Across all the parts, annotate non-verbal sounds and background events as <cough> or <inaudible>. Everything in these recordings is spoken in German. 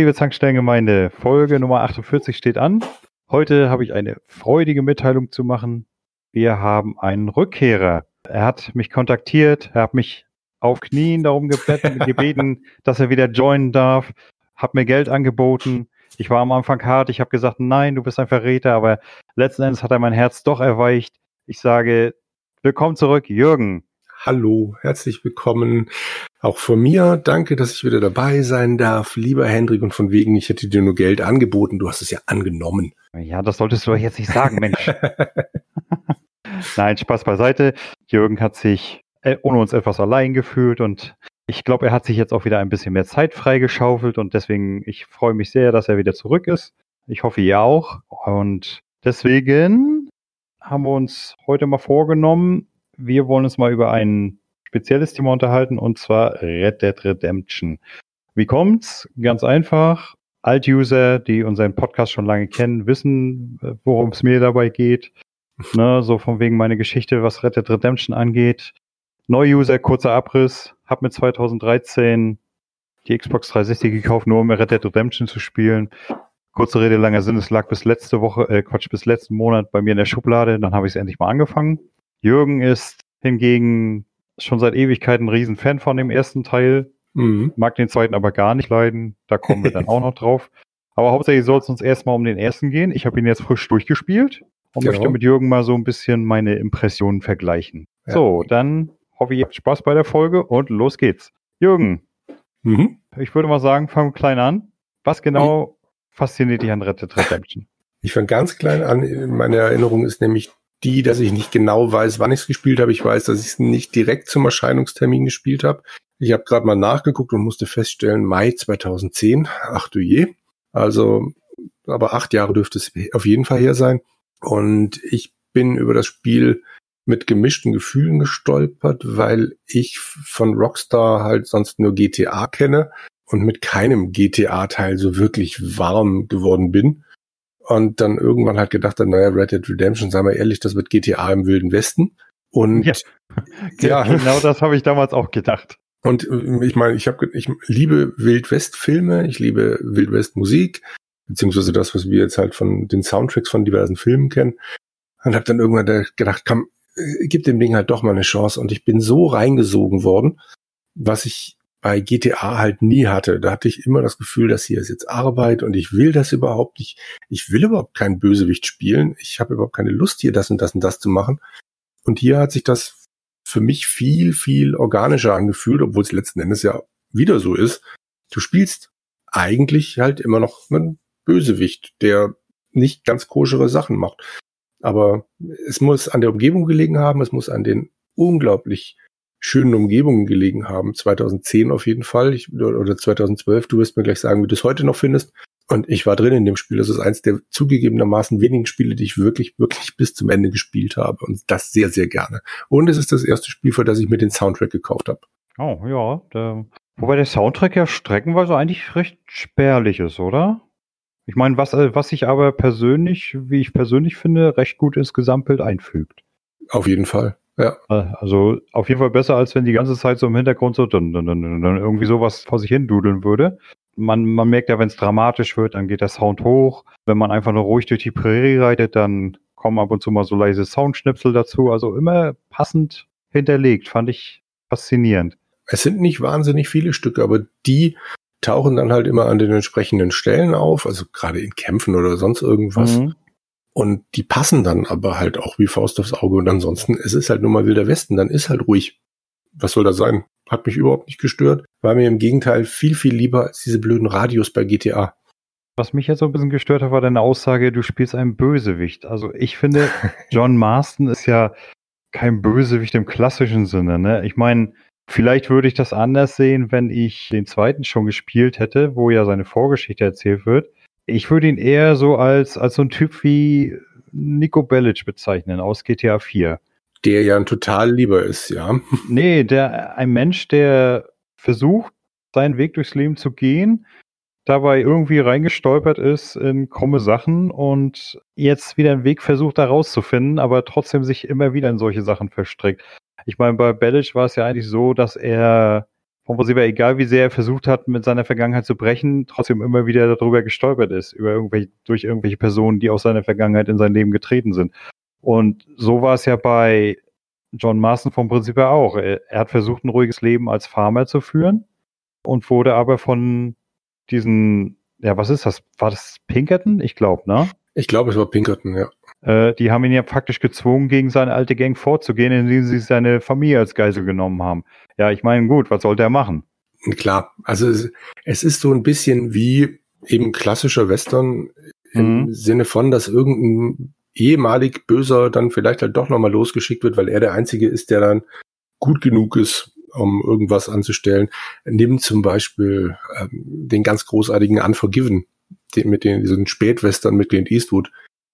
Liebe Zankstellengemeinde, Folge Nummer 48 steht an. Heute habe ich eine freudige Mitteilung zu machen. Wir haben einen Rückkehrer. Er hat mich kontaktiert, er hat mich auf Knien darum gebeten, <laughs> dass er wieder joinen darf, hat mir Geld angeboten. Ich war am Anfang hart, ich habe gesagt, nein, du bist ein Verräter, aber letzten Endes hat er mein Herz doch erweicht. Ich sage, willkommen zurück, Jürgen. Hallo, herzlich willkommen. Auch von mir, danke, dass ich wieder dabei sein darf. Lieber Hendrik, und von wegen, ich hätte dir nur Geld angeboten, du hast es ja angenommen. Ja, das solltest du jetzt nicht sagen, Mensch. <laughs> Nein, Spaß beiseite. Jürgen hat sich äh, ohne uns etwas allein gefühlt und ich glaube, er hat sich jetzt auch wieder ein bisschen mehr Zeit freigeschaufelt und deswegen, ich freue mich sehr, dass er wieder zurück ist. Ich hoffe, ihr auch. Und deswegen haben wir uns heute mal vorgenommen, wir wollen uns mal über ein spezielles Thema unterhalten und zwar Red Dead Redemption. Wie kommt's? Ganz einfach. Alt-User, die unseren Podcast schon lange kennen, wissen, worum es mir dabei geht. <laughs> Ne, so von wegen meine Geschichte, was Red Dead Redemption angeht. Neu-User, kurzer Abriss. Hab mir 2013 die Xbox 360 gekauft, nur um Red Dead Redemption zu spielen. Kurze Rede, langer Sinn, es lag bis letzte Woche, äh, Quatsch, bis letzten Monat bei mir in der Schublade. Dann habe ich es endlich mal angefangen. Jürgen ist hingegen schon seit Ewigkeiten ein Riesenfan von dem ersten Teil. Mhm. Mag den zweiten aber gar nicht leiden. Da kommen wir dann <laughs> auch noch drauf. Aber hauptsächlich soll es uns erstmal um den ersten gehen. Ich habe ihn jetzt frisch durchgespielt und genau. möchte mit Jürgen mal so ein bisschen meine Impressionen vergleichen. Ja. So, dann hoffe ich, ihr habt Spaß bei der Folge und los geht's. Jürgen, mhm. ich würde mal sagen, fangen wir klein an. Was genau mhm. fasziniert dich an Red Dead Redemption? Ich fange ganz klein an. Meine Erinnerung ist nämlich die, dass ich nicht genau weiß, wann ich es gespielt habe. Ich weiß, dass ich es nicht direkt zum Erscheinungstermin gespielt habe. Ich habe gerade mal nachgeguckt und musste feststellen, Mai 2010. Ach du je. Also, aber acht Jahre dürfte es auf jeden Fall her sein. Und ich bin über das Spiel mit gemischten Gefühlen gestolpert, weil ich von Rockstar halt sonst nur GTA kenne und mit keinem GTA-Teil so wirklich warm geworden bin und dann irgendwann halt gedacht hat, naja, Red Dead Redemption, sagen wir ehrlich, das wird GTA im Wilden Westen. Und ja, <laughs> ja. genau das habe ich damals auch gedacht. Und äh, ich meine, ich habe, ich liebe Wildwest-Filme, ich liebe Wildwest-Musik, beziehungsweise das, was wir jetzt halt von den Soundtracks von diversen Filmen kennen. Und habe dann irgendwann gedacht, komm, äh, gib dem Ding halt doch mal eine Chance. Und ich bin so reingesogen worden, was ich bei GTA halt nie hatte. Da hatte ich immer das Gefühl, dass hier ist jetzt Arbeit und ich will das überhaupt nicht. Ich will überhaupt keinen Bösewicht spielen. Ich habe überhaupt keine Lust, hier das und das und das zu machen. Und hier hat sich das für mich viel, viel organischer angefühlt, obwohl es letzten Endes ja wieder so ist. Du spielst eigentlich halt immer noch einen Bösewicht, der nicht ganz koschere Sachen macht. Aber es muss an der Umgebung gelegen haben, es muss an den unglaublich schönen Umgebungen gelegen haben. 2010 auf jeden Fall ich, oder 2012. Du wirst mir gleich sagen, wie du es heute noch findest. Und ich war drin in dem Spiel. Das ist eins der zugegebenermaßen wenigen Spiele, die ich wirklich, wirklich bis zum Ende gespielt habe. Und das sehr, sehr gerne. Und es ist das erste Spiel, für das ich mir den Soundtrack gekauft habe. Oh, ja. Der, wobei der Soundtrack ja streckenweise eigentlich recht spärlich ist, oder? Ich meine, was, äh, was sich aber persönlich, wie ich persönlich finde, recht gut ins Gesamtbild einfügt. Auf jeden Fall. Ja. Also auf jeden Fall besser, als wenn die ganze Zeit so im Hintergrund so dann, dann, dann, dann irgendwie sowas vor sich hin dudeln würde. Man, man merkt ja, wenn es dramatisch wird, dann geht der Sound hoch. Wenn man einfach nur ruhig durch die Prärie reitet, dann kommen ab und zu mal so leise Soundschnipsel dazu. Also immer passend hinterlegt, fand ich faszinierend. Es sind nicht wahnsinnig viele Stücke, aber die tauchen dann halt immer an den entsprechenden Stellen auf, also gerade in Kämpfen oder sonst irgendwas. Mhm. Und die passen dann aber halt auch wie Faust aufs Auge. Und ansonsten, es ist halt nur mal Wilder Westen, dann ist halt ruhig. Was soll das sein? Hat mich überhaupt nicht gestört. War mir im Gegenteil viel, viel lieber als diese blöden Radios bei GTA. Was mich jetzt so ein bisschen gestört hat, war deine Aussage, du spielst einen Bösewicht. Also ich finde, <laughs> John Marston ist ja kein Bösewicht im klassischen Sinne. Ne? Ich meine, vielleicht würde ich das anders sehen, wenn ich den zweiten schon gespielt hätte, wo ja seine Vorgeschichte erzählt wird. Ich würde ihn eher so als, als so ein Typ wie Nico Bellic bezeichnen aus GTA 4. Der ja ein total lieber ist, ja. <laughs> Nee, der, ein Mensch, der versucht, seinen Weg durchs Leben zu gehen, dabei irgendwie reingestolpert ist in krumme Sachen und jetzt wieder einen Weg versucht, da rauszufinden, aber trotzdem sich immer wieder in solche Sachen verstrickt. Ich meine, bei Bellic war es ja eigentlich so, dass er vom Prinzip egal wie sehr er versucht hat, mit seiner Vergangenheit zu brechen, trotzdem immer wieder darüber gestolpert ist, über irgendwelche, durch irgendwelche Personen, die aus seiner Vergangenheit in sein Leben getreten sind. Und so war es ja bei John Marston vom Prinzip her auch. Er hat versucht, ein ruhiges Leben als Farmer zu führen und wurde aber von diesen, ja, was ist das? War das Pinkerton? Ich glaube, ne? Ich glaube, es war Pinkerton, ja. Äh, die haben ihn ja faktisch gezwungen, gegen seine alte Gang vorzugehen, indem sie seine Familie als Geisel genommen haben. Ja, ich meine, gut, was sollte er machen? Klar, also es, es ist so ein bisschen wie eben klassischer Western im mhm. Sinne von, dass irgendein ehemalig Böser dann vielleicht halt doch nochmal losgeschickt wird, weil er der Einzige ist, der dann gut genug ist, um irgendwas anzustellen. Nimm zum Beispiel ähm, den ganz großartigen Unforgiven, den, mit den, diesen Spätwestern mit Clint Eastwood,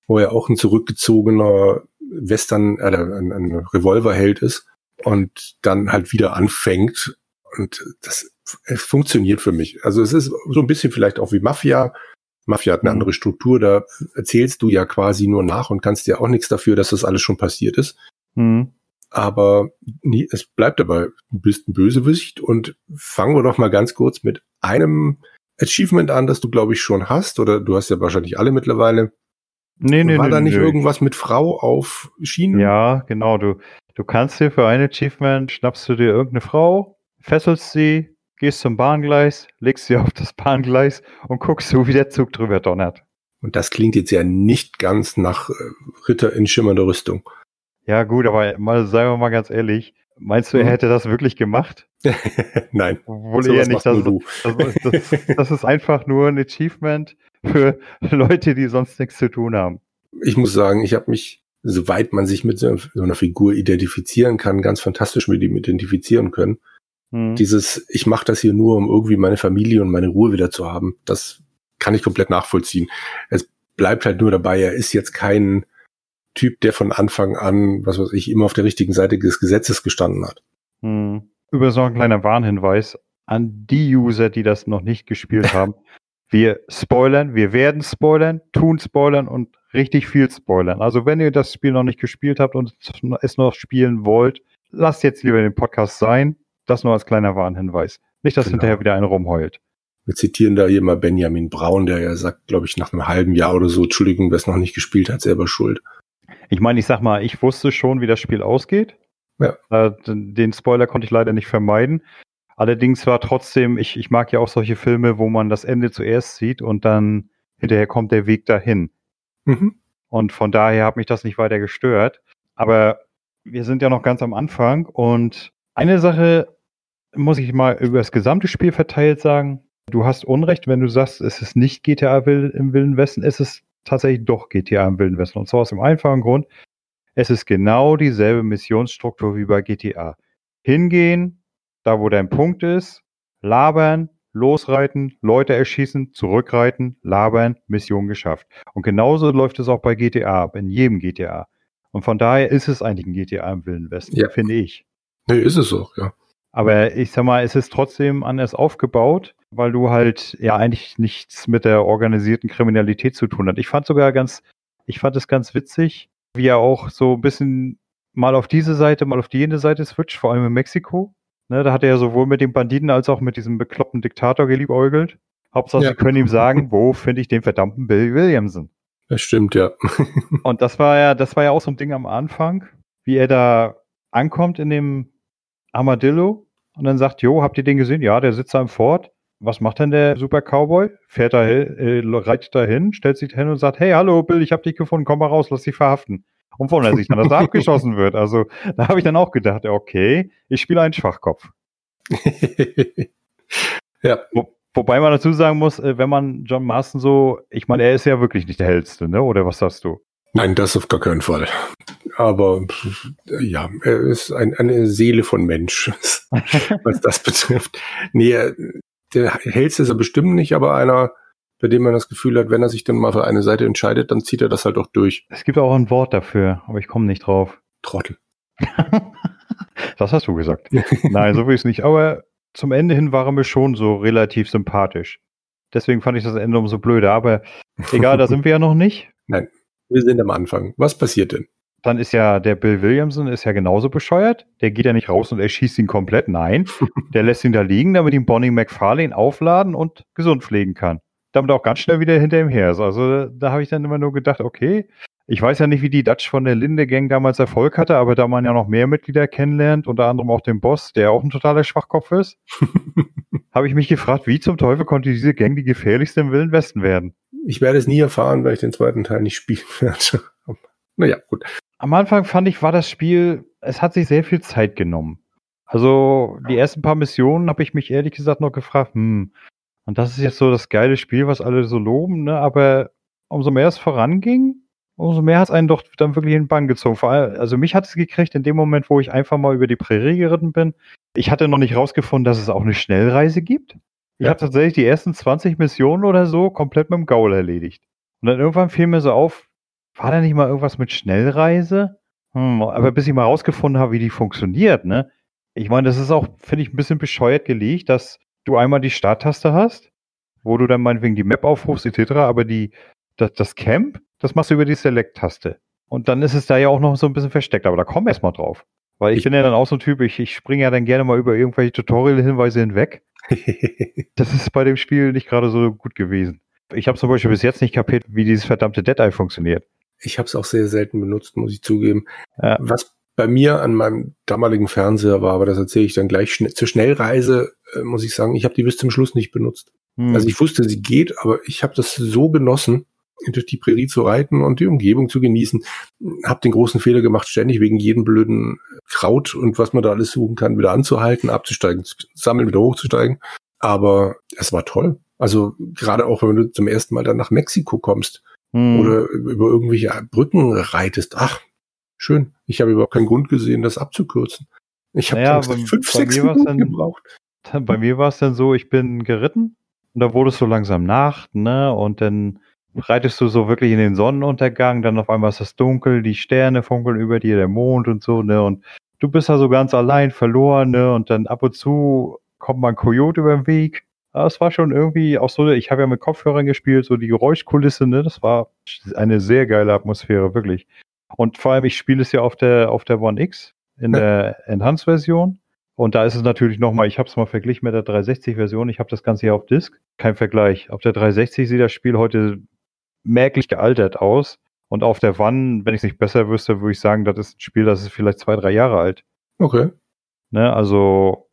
wo er auch ein zurückgezogener Western, äh, ein, ein Revolverheld ist und dann halt wieder anfängt. Und das funktioniert für mich. Also es ist so ein bisschen vielleicht auch wie Mafia. Mafia hat eine mhm. andere Struktur, da erzählst du ja quasi nur nach und kannst dir auch nichts dafür, dass das alles schon passiert ist. Mhm. Aber nie, es bleibt dabei, du bist ein Bösewicht und fangen wir doch mal ganz kurz mit einem Achievement an, das du, glaube ich, schon hast, oder du hast ja wahrscheinlich alle mittlerweile. Nee, nee, War nee, da nicht nee. irgendwas mit Frau auf Schienen? Ja, genau. Du, du kannst dir für ein Achievement, schnappst du dir irgendeine Frau, fesselst sie, gehst zum Bahngleis, legst sie auf das Bahngleis und guckst so, wie der Zug drüber donnert. Und das klingt jetzt ja nicht ganz nach äh, Ritter in schimmernder Rüstung. Ja, gut, aber mal, sagen wir mal ganz ehrlich, meinst du, er hm? hätte das wirklich gemacht? <laughs> Nein. Wohl so eher nicht. Das, das, das, das, ist einfach nur ein Achievement für <laughs> Leute, die sonst nichts zu tun haben. Ich muss sagen, ich habe mich, soweit man sich mit so einer Figur identifizieren kann, ganz fantastisch mit ihm identifizieren können. Hm. Dieses, ich mache das hier nur, um irgendwie meine Familie und meine Ruhe wieder zu haben, das kann ich komplett nachvollziehen. Es bleibt halt nur dabei, er ist jetzt kein Typ, der von Anfang an, was weiß ich, immer auf der richtigen Seite des Gesetzes gestanden hat. Hm. Über so ein kleiner Warnhinweis an die User, die das noch nicht gespielt haben. <laughs> Wir spoilern, wir werden spoilern, tun spoilern und richtig viel spoilern. Also wenn ihr das Spiel noch nicht gespielt habt und es noch spielen wollt, lasst jetzt lieber den Podcast sein. Das nur als kleiner Warnhinweis. Nicht, dass genau. hinterher wieder einer rumheult. Wir zitieren da hier mal Benjamin Braun, der ja sagt, glaube ich, nach einem halben Jahr oder so, Entschuldigung, wer es noch nicht gespielt hat, selber schuld. Ich meine, ich sag mal, ich wusste schon, wie das Spiel ausgeht. Ja. Äh, den Spoiler konnte ich leider nicht vermeiden. Allerdings war trotzdem, ich, ich mag ja auch solche Filme, wo man das Ende zuerst sieht und dann hinterher kommt der Weg dahin. Mhm. Und von daher hat mich das nicht weiter gestört. Aber wir sind ja noch ganz am Anfang und eine Sache muss ich mal über das gesamte Spiel verteilt sagen. Du hast Unrecht, wenn du sagst, es ist nicht GTA im Wilden Westen, es ist tatsächlich doch GTA im Wilden Westen. Und zwar aus dem einfachen Grund, es ist genau dieselbe Missionsstruktur wie bei GTA. Hingehen, da wo dein Punkt ist, labern, losreiten, Leute erschießen, zurückreiten, labern, Mission geschafft. Und genauso läuft es auch bei GTA ab, in jedem GTA. Und von daher ist es eigentlich ein GTA im Wilden Westen, ja. finde ich. Nee, ist es auch, ja. Aber ich sag mal, es ist trotzdem anders aufgebaut, weil du halt ja eigentlich nichts mit der organisierten Kriminalität zu tun hast. Ich fand sogar ganz, ich fand es ganz witzig, wie er auch so ein bisschen mal auf diese Seite, mal auf die jene Seite switcht, vor allem in Mexiko. Ne, da hat er ja sowohl mit dem Banditen als auch mit diesem bekloppten Diktator geliebäugelt. Hauptsache, ja. sie können ihm sagen, wo finde ich den verdammten Bill Williamson? Das stimmt, ja. <laughs> Und das war ja, das war ja auch so ein Ding am Anfang, wie er da ankommt in dem Armadillo und dann sagt, Jo, habt ihr den gesehen? Ja, der sitzt da im Fort. Was macht denn der Super Cowboy? Fährt da äh, reitet da hin, stellt sich hin und sagt, hey, hallo Bill, ich hab dich gefunden, komm mal raus, lass dich verhaften. Und von er sich dann, dass <laughs> er abgeschossen wird. Also da habe ich dann auch gedacht, okay, ich spiele einen Schwachkopf. <laughs> ja. Wo, wobei man dazu sagen muss, äh, wenn man John Marston so, ich meine, er ist ja wirklich nicht der hellste, ne? Oder was sagst du? Nein, das auf gar keinen Fall. Aber ja, er ist ein, eine Seele von Mensch, <laughs> was das betrifft. Nee, der hellste ist er bestimmt nicht, aber einer, bei dem man das Gefühl hat, wenn er sich dann mal für eine Seite entscheidet, dann zieht er das halt auch durch. Es gibt auch ein Wort dafür, aber ich komme nicht drauf. Trottel. <laughs> das hast du gesagt. Nein, so will ich es nicht. Aber zum Ende hin war er mir schon so relativ sympathisch. Deswegen fand ich das Ende umso blöder. Aber egal, da sind wir ja noch nicht. <laughs> Nein. Wir sind am Anfang. Was passiert denn? Dann ist ja der Bill Williamson ist ja genauso bescheuert. Der geht ja nicht raus und erschießt ihn komplett. Nein, <laughs> der lässt ihn da liegen, damit ihn Bonnie McFarlane aufladen und gesund pflegen kann. Damit auch ganz schnell wieder hinter ihm her ist. Also da habe ich dann immer nur gedacht, okay, ich weiß ja nicht, wie die Dutch von der Linde Gang damals Erfolg hatte, aber da man ja noch mehr Mitglieder kennenlernt, unter anderem auch den Boss, der auch ein totaler Schwachkopf ist, <laughs> habe ich mich gefragt, wie zum Teufel konnte diese Gang die gefährlichste im Wilden Westen werden? Ich werde es nie erfahren, weil ich den zweiten Teil nicht spielen werde. <laughs> naja, gut. Am Anfang fand ich, war das Spiel, es hat sich sehr viel Zeit genommen. Also die ersten paar Missionen habe ich mich ehrlich gesagt noch gefragt, hm, und das ist jetzt so das geile Spiel, was alle so loben, ne? Aber umso mehr es voranging, umso mehr hat es einen doch dann wirklich in den Bann gezogen. Vor allem, also mich hat es gekriegt in dem Moment, wo ich einfach mal über die Prärie geritten bin. Ich hatte noch nicht rausgefunden, dass es auch eine Schnellreise gibt. Ich ja. habe tatsächlich die ersten 20 Missionen oder so komplett mit dem Gaul erledigt. Und dann irgendwann fiel mir so auf, war da nicht mal irgendwas mit Schnellreise? Hm, aber bis ich mal rausgefunden habe, wie die funktioniert, ne? Ich meine, das ist auch, finde ich, ein bisschen bescheuert gelegt, dass du einmal die Starttaste hast, wo du dann meinetwegen die Map aufrufst, etc., aber die, das, das Camp, das machst du über die Select-Taste. Und dann ist es da ja auch noch so ein bisschen versteckt, aber da komm erst mal drauf. Weil ich, ich bin ja dann auch so ein Typ, ich, ich springe ja dann gerne mal über irgendwelche Tutorial-Hinweise hinweg. <laughs> das ist bei dem Spiel nicht gerade so gut gewesen. Ich habe zum Beispiel bis jetzt nicht kapiert, wie dieses verdammte Dead Eye funktioniert. Ich habe es auch sehr selten benutzt, muss ich zugeben. Ja. Was bei mir an meinem damaligen Fernseher war, aber das erzähle ich dann gleich schnell. Zur Schnellreise äh, muss ich sagen, ich habe die bis zum Schluss nicht benutzt. Hm. Also ich wusste, sie geht, aber ich habe das so genossen, durch die Prärie zu reiten und die Umgebung zu genießen. Hab den großen Fehler gemacht, ständig wegen jedem blöden Kraut und was man da alles suchen kann, wieder anzuhalten, abzusteigen, zu sammeln, wieder hochzusteigen. Aber es war toll. Also gerade auch, wenn du zum ersten Mal dann nach Mexiko kommst hm. oder über irgendwelche Brücken reitest. Ach, schön. Ich habe überhaupt keinen Grund gesehen, das abzukürzen. Ich habe naja, fünf, sechs Minuten dann, gebraucht. <laughs> Bei mir war es dann so, ich bin geritten und da wurde es so langsam Nacht, ne? Und dann reitest du so wirklich in den Sonnenuntergang, dann auf einmal ist es dunkel, die Sterne funkeln über dir, der Mond und so, ne? Und du bist da so ganz allein verloren, ne? Und dann ab und zu kommt mal ein Kojote über den Weg. Aber es war schon irgendwie auch so, ich habe ja mit Kopfhörern gespielt, so die Geräuschkulisse, ne? Das war eine sehr geile Atmosphäre, wirklich. Und vor allem, ich spiele es ja auf der, auf der One X in ja. der Enhanced-Version. Und da ist es natürlich nochmal, ich habe es mal verglichen mit der 360-Version, ich habe das Ganze hier auf Disk. Kein Vergleich. Auf der 360 sieht das Spiel heute merklich gealtert aus. Und auf der One, wenn ich es nicht besser wüsste, würde ich sagen, das ist ein Spiel, das ist vielleicht zwei, drei Jahre alt. Okay. Ne, also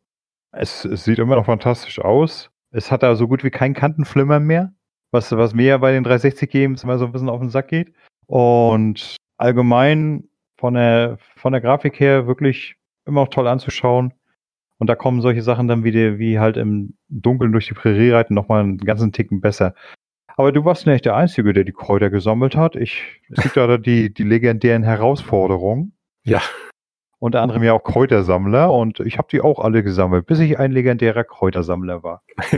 es, es sieht immer noch fantastisch aus. Es hat da so gut wie kein Kantenflimmer mehr, was, was mir bei den 360 Games immer so ein bisschen auf den Sack geht. Und allgemein von der, von der Grafik her wirklich immer noch toll anzuschauen. Und da kommen solche Sachen dann wie, wie halt im Dunkeln durch die Prärie reiten nochmal einen ganzen Ticken besser. Aber du warst nicht der Einzige, der die Kräuter gesammelt hat. Ich, es gibt ja die, die legendären Herausforderungen. Ja. Unter anderem ja auch Kräutersammler und ich habe die auch alle gesammelt, bis ich ein legendärer Kräutersammler war. <laughs>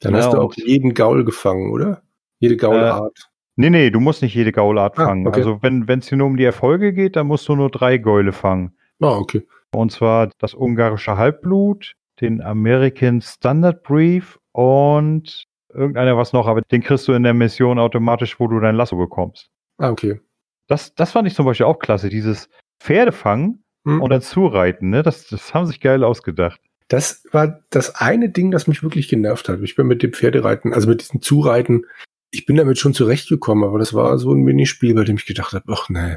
Dann ja, hast du auch jeden Gaul gefangen, oder? Jede Gaulart. Äh, nee, nee, du musst nicht jede Gaulart ah, fangen. Okay. Also wenn es hier nur um die Erfolge geht, dann musst du nur drei Gäule fangen. Ah, okay. Und zwar das ungarische Halbblut, den American Standard Brief und irgendeiner was noch, aber den kriegst du in der Mission automatisch, wo du dein Lasso bekommst. Ah, okay. Das, das fand ich zum Beispiel auch klasse, dieses Pferde fangen hm. und dann zureiten, ne? Das, das haben sich geil ausgedacht. Das war das eine Ding, das mich wirklich genervt hat. Ich bin mit dem Pferdereiten, also mit diesem Zureiten, ich bin damit schon zurechtgekommen, aber das war so ein Minispiel, bei dem ich gedacht habe, ach nee,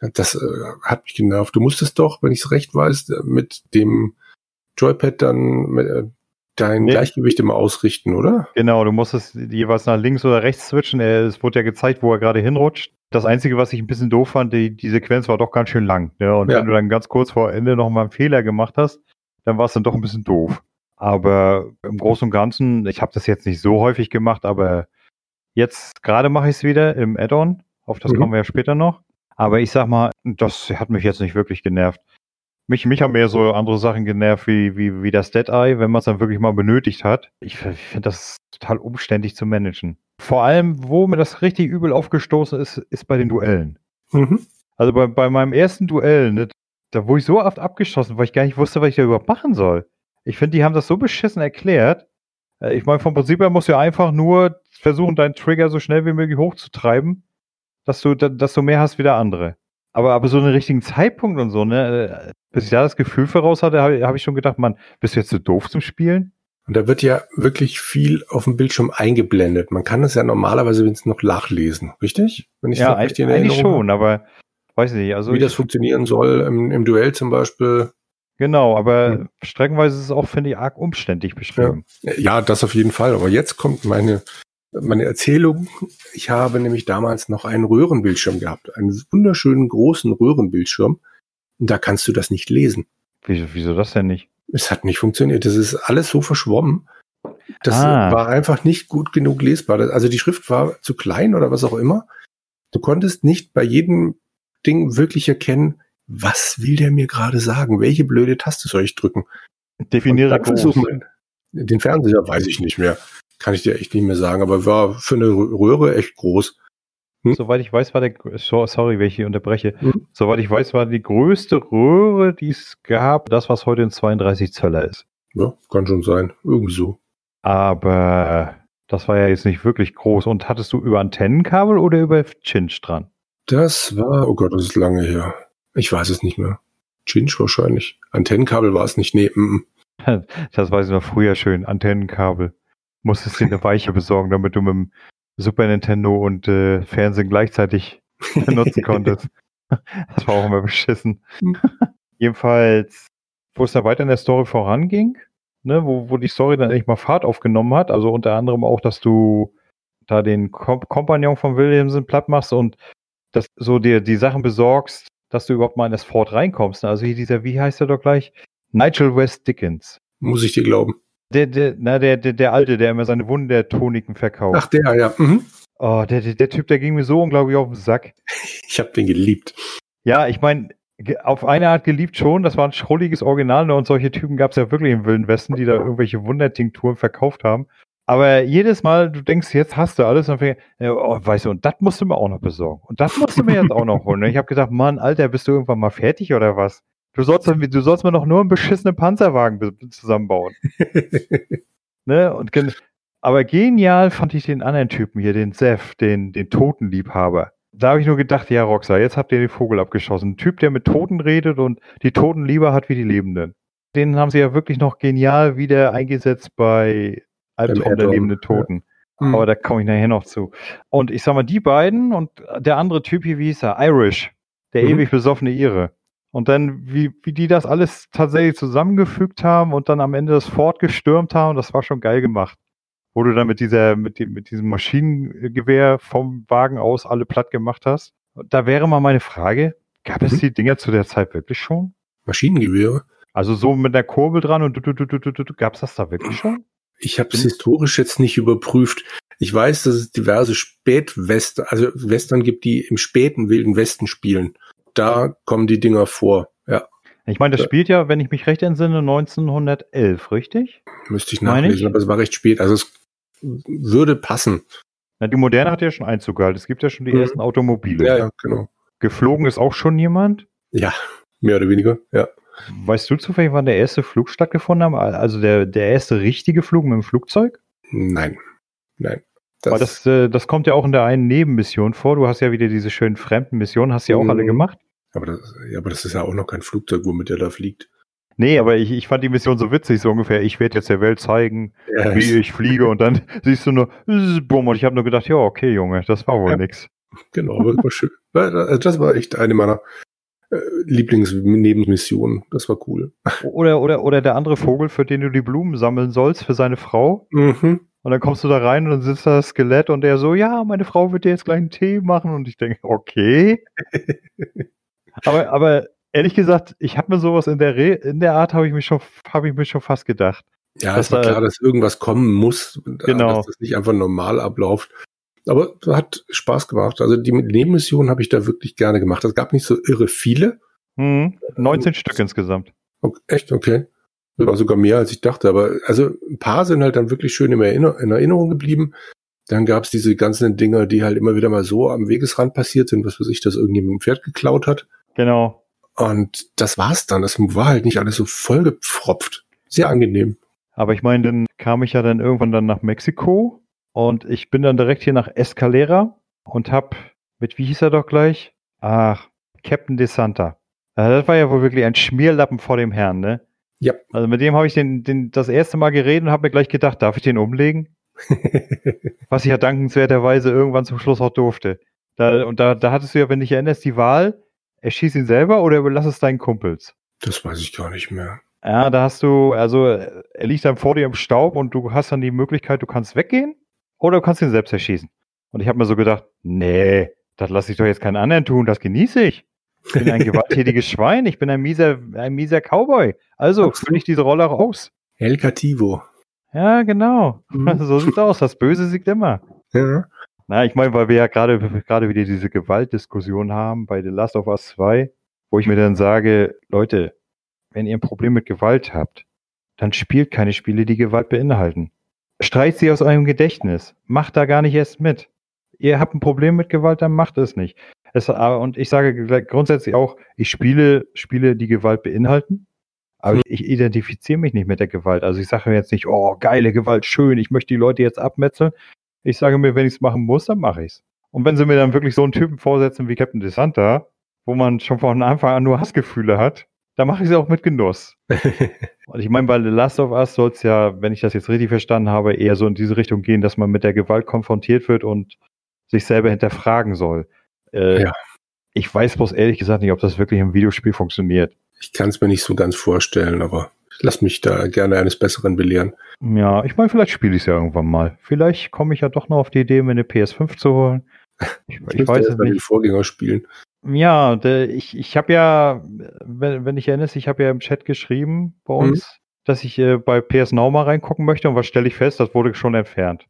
das äh, hat mich genervt. Du musstest doch, wenn ich es recht weiß, mit dem Joypad dann mit, äh, dein nee. Gleichgewicht immer ausrichten, oder? Genau, du musstest jeweils nach links oder rechts switchen. Es wurde ja gezeigt, wo er gerade hinrutscht. Das Einzige, was ich ein bisschen doof fand, die, die Sequenz war doch ganz schön lang. Ne? Und ja. wenn du dann ganz kurz vor Ende noch mal einen Fehler gemacht hast, dann war es dann doch ein bisschen doof. Aber im Großen und Ganzen, ich habe das jetzt nicht so häufig gemacht, aber jetzt gerade mache ich es wieder im Add-on. Auf das mhm. kommen wir ja später noch. Aber ich sag mal, das hat mich jetzt nicht wirklich genervt. Mich, mich haben mehr so andere Sachen genervt, wie, wie, wie das Dead Eye, wenn man es dann wirklich mal benötigt hat. Ich, ich finde das total umständlich zu managen. Vor allem, wo mir das richtig übel aufgestoßen ist, ist bei den Duellen. Mhm. Also bei, bei meinem ersten Duell, ne, da wurde ich so oft abgeschossen, weil ich gar nicht wusste, was ich da überhaupt machen soll. Ich finde, die haben das so beschissen erklärt. Äh, ich meine, vom Prinzip her musst du ja einfach nur versuchen, deinen Trigger so schnell wie möglich hochzutreiben, dass du, dass du mehr hast wie der andere. Aber, aber so einen richtigen Zeitpunkt und so, ne? Bis ich da das Gefühl voraus hatte, habe hab ich schon gedacht, man, bist du jetzt zu so doof zum Spielen? Und da wird ja wirklich viel auf dem Bildschirm eingeblendet. Man kann das ja normalerweise noch nachlesen, richtig? Wenn ich ja, richtig eigentlich schon, aber weiß nicht. Also wie das funktionieren soll im, im, Duell zum Beispiel. Genau, aber hm. streckenweise ist es auch, finde ich, arg umständlich beschrieben. Ja. ja, das auf jeden Fall. Aber jetzt kommt meine, meine Erzählung. Ich habe nämlich damals noch einen Röhrenbildschirm gehabt. Einen wunderschönen großen Röhrenbildschirm. Und da kannst du das nicht lesen. Wieso, wieso das denn nicht? Es hat nicht funktioniert. Das ist alles so verschwommen. Das ah. war einfach nicht gut genug lesbar. Also die Schrift war zu klein oder was auch immer. Du konntest nicht bei jedem Ding wirklich erkennen, was will der mir gerade sagen? Welche blöde Taste soll ich drücken? Definiere groß. Den Fernseher weiß ich nicht mehr. Kann ich dir echt nicht mehr sagen, aber war für eine Röhre echt groß. Hm? Soweit ich weiß, war der, sorry, wenn ich hier unterbreche, hm? soweit ich weiß, war die größte Röhre, die es gab, das, was heute ein 32 Zöller ist. Ja, kann schon sein. Irgendwie so. Aber das war ja jetzt nicht wirklich groß. Und hattest du über Antennenkabel oder über Chinch dran? Das war, oh Gott, das ist lange her. Ich weiß es nicht mehr. Chinch wahrscheinlich. Antennenkabel war es nicht. Nee, mm, mm. <laughs> Das weiß ich noch früher schön. Antennenkabel. Musstest dir eine Weiche besorgen, damit du mit dem Super Nintendo und äh, Fernsehen gleichzeitig <laughs> nutzen konntest. das war auch immer beschissen. <laughs> Jedenfalls, wo es da weiter in der Story voranging, ne, wo, wo die Story dann endlich mal Fahrt aufgenommen hat, also unter anderem auch, dass du da den Kom Kompagnon von Williamson platt machst und dass so dir die Sachen besorgst, dass du überhaupt mal in das Fort reinkommst. Also hier dieser, wie heißt er doch gleich? Nigel West Dickens. Muss ich dir glauben. Der, der, na, der, der, der Alte, der immer seine Wundertoniken verkauft. Ach, der, ja. Mhm. Oh, der, der, der Typ, der ging mir so unglaublich auf den Sack. Ich habe den geliebt. Ja, ich meine, auf eine Art geliebt schon. Das war ein schrulliges Original ne? und solche Typen gab es ja wirklich im Wilden Westen, die da irgendwelche Wundertinkturen verkauft haben. Aber jedes Mal, du denkst, jetzt hast du alles und fängst, oh, weißt du, und das musst du mir auch noch besorgen. Und das musst du mir jetzt auch noch holen. Und ich habe gedacht, Mann, Alter, bist du irgendwann mal fertig oder was? Du sollst, du sollst mir noch nur einen beschissenen Panzerwagen zusammenbauen. <laughs> ne? Und aber genial fand ich den anderen Typen hier, den Seth, den, den Totenliebhaber. Da habe ich nur gedacht, ja, Roxa, jetzt habt ihr den Vogel abgeschossen. Ein Typ, der mit Toten redet und die Toten lieber hat wie die Lebenden. Den haben sie ja wirklich noch genial wieder eingesetzt bei Albtraum der lebenden Toten. Ja. Mhm. Aber da komme ich nachher noch zu. Und ich sag mal, die beiden und der andere Typ hier, wie hieß er? Irish. Der mhm. ewig besoffene Ire. Und dann, wie, wie die das alles tatsächlich zusammengefügt haben und dann am Ende das Fort gestürmt haben, das war schon geil gemacht. Wo du dann mit dieser, mit dem, mit diesem Maschinengewehr vom Wagen aus alle platt gemacht hast. Da wäre mal meine Frage, gab mhm. es die Dinger zu der Zeit wirklich schon? Maschinengewehre? Also so mit der Kurbel dran und du, du, du, du, du, du, gab's das da wirklich schon? Ich habe es historisch jetzt nicht überprüft. Ich weiß, dass es diverse Spätwestern, also Western gibt, die im späten Wilden Westen spielen da kommen die Dinger vor, ja. Ich meine, das spielt ja, wenn ich mich recht entsinne, 1911, richtig? Müsste ich nachlesen, ich? aber es war recht spät. Also es würde passen. Na, die Moderne hat ja schon Einzug gehalten. Es gibt ja schon die mhm. ersten Automobile. Ja, ja, genau. Geflogen ist auch schon jemand? Ja, mehr oder weniger, ja. Weißt du zufällig, wann der erste Flug stattgefunden hat? Also der, der erste richtige Flug mit dem Flugzeug? Nein, nein. Das, Weil das, äh, das kommt ja auch in der einen Nebenmission vor. Du hast ja wieder diese schönen fremden Missionen, hast du ja auch alle mhm. gemacht. Aber das, ja, aber das ist ja auch noch kein Flugzeug, womit er da fliegt. Nee, aber ich, ich fand die Mission so witzig, so ungefähr, ich werde jetzt der Welt zeigen, ja, wie ich fliege und dann <laughs> siehst du nur, bumm, und ich habe nur gedacht, ja, okay, Junge, das war wohl ja, nix. Genau, das war schön. <laughs> Das war echt eine meiner äh, Lieblingsnebenmissionen. Das war cool. Oder, oder, oder der andere Vogel, für den du die Blumen sammeln sollst, für seine Frau. Mhm. Und dann kommst du da rein und dann sitzt da das Skelett und der so, ja, meine Frau wird dir jetzt gleich einen Tee machen. Und ich denke, okay. <laughs> aber, aber ehrlich gesagt, ich habe mir sowas in der Re in der Art habe ich mich schon habe ich mir schon fast gedacht. Ja, es war klar, dass irgendwas kommen muss, genau. dass das nicht einfach normal abläuft. Aber hat Spaß gemacht. Also die Nebenmission habe ich da wirklich gerne gemacht. Es gab nicht so irre viele. Mhm. 19 ähm, Stück insgesamt. Okay, echt, okay. Das war sogar mehr, als ich dachte. Aber also ein paar sind halt dann wirklich schön in Erinnerung geblieben. Dann gab es diese ganzen Dinger, die halt immer wieder mal so am Wegesrand passiert sind, was weiß ich, dass irgendjemand ein Pferd geklaut hat. Genau. Und das war's dann. Das war halt nicht alles so vollgepfropft. Sehr angenehm. Aber ich meine, dann kam ich ja dann irgendwann dann nach Mexiko und ich bin dann direkt hier nach Escalera und hab mit, wie hieß er doch gleich? Ach, Captain DeSanta. Also das war ja wohl wirklich ein Schmierlappen vor dem Herrn, ne? Ja. Also mit dem habe ich den, den das erste Mal geredet und habe mir gleich gedacht, darf ich den umlegen? <laughs> Was ich ja dankenswerterweise irgendwann zum Schluss auch durfte. Da, und da, da hattest du ja, wenn dich erinnerst, die Wahl, erschieß ihn selber oder überlass es deinen Kumpels. Das weiß ich gar nicht mehr. Ja, da hast du, also er liegt dann vor dir im Staub und du hast dann die Möglichkeit, du kannst weggehen oder du kannst ihn selbst erschießen. Und ich habe mir so gedacht, nee, das lasse ich doch jetzt keinen anderen tun, das genieße ich. Ich bin ein gewalttätiges <laughs> Schwein, ich bin ein mieser, ein mieser Cowboy. Also fülle ich diese Rolle raus. El Cativo. Ja, genau. Mhm. <laughs> So sieht's aus. Das Böse siegt immer. Ja. Na, ich meine, weil wir ja gerade gerade wieder diese Gewaltdiskussion haben bei The Last of Us 2, wo ich mir dann sage, Leute, wenn ihr ein Problem mit Gewalt habt, dann spielt keine Spiele, die Gewalt beinhalten. Streicht sie aus eurem Gedächtnis. Macht da gar nicht erst mit. Ihr habt ein Problem mit Gewalt, dann macht es nicht. Es, aber- und ich sage grundsätzlich auch, ich spiele Spiele, die Gewalt beinhalten, aber ich identifiziere mich nicht mit der Gewalt. Also ich sage mir jetzt nicht, oh, geile Gewalt, schön, ich möchte die Leute jetzt abmetzeln. Ich sage mir, wenn ich es machen muss, dann mache ich's. Und wenn sie mir dann wirklich so einen Typen vorsetzen wie Captain DeSanta, wo man schon von Anfang an nur Hassgefühle hat, dann mache ich es auch mit Genuss. <laughs> Und ich meine, bei The Last of Us soll es ja, wenn ich das jetzt richtig verstanden habe, eher so in diese Richtung gehen, dass man mit der Gewalt konfrontiert wird und sich selber hinterfragen soll. Äh, Ja. Ich weiß bloß ehrlich gesagt nicht, ob das wirklich im Videospiel funktioniert. Ich kann es mir nicht so ganz vorstellen, aber ich lasse mich da gerne eines Besseren belehren. Ja, ich meine, vielleicht spiele ich es ja irgendwann mal. Vielleicht komme ich ja doch noch auf die Idee, mir eine PS5 zu holen. <laughs> Ich, ich müsste weiß es mal den nicht. Vorgänger spielen. Ja, der, ich, ich habe ja, wenn, wenn ich erinnerst, ich habe ja im Chat geschrieben bei Mhm. uns, dass ich äh, bei PS Now mal reingucken möchte und was stelle ich fest, das wurde schon entfernt.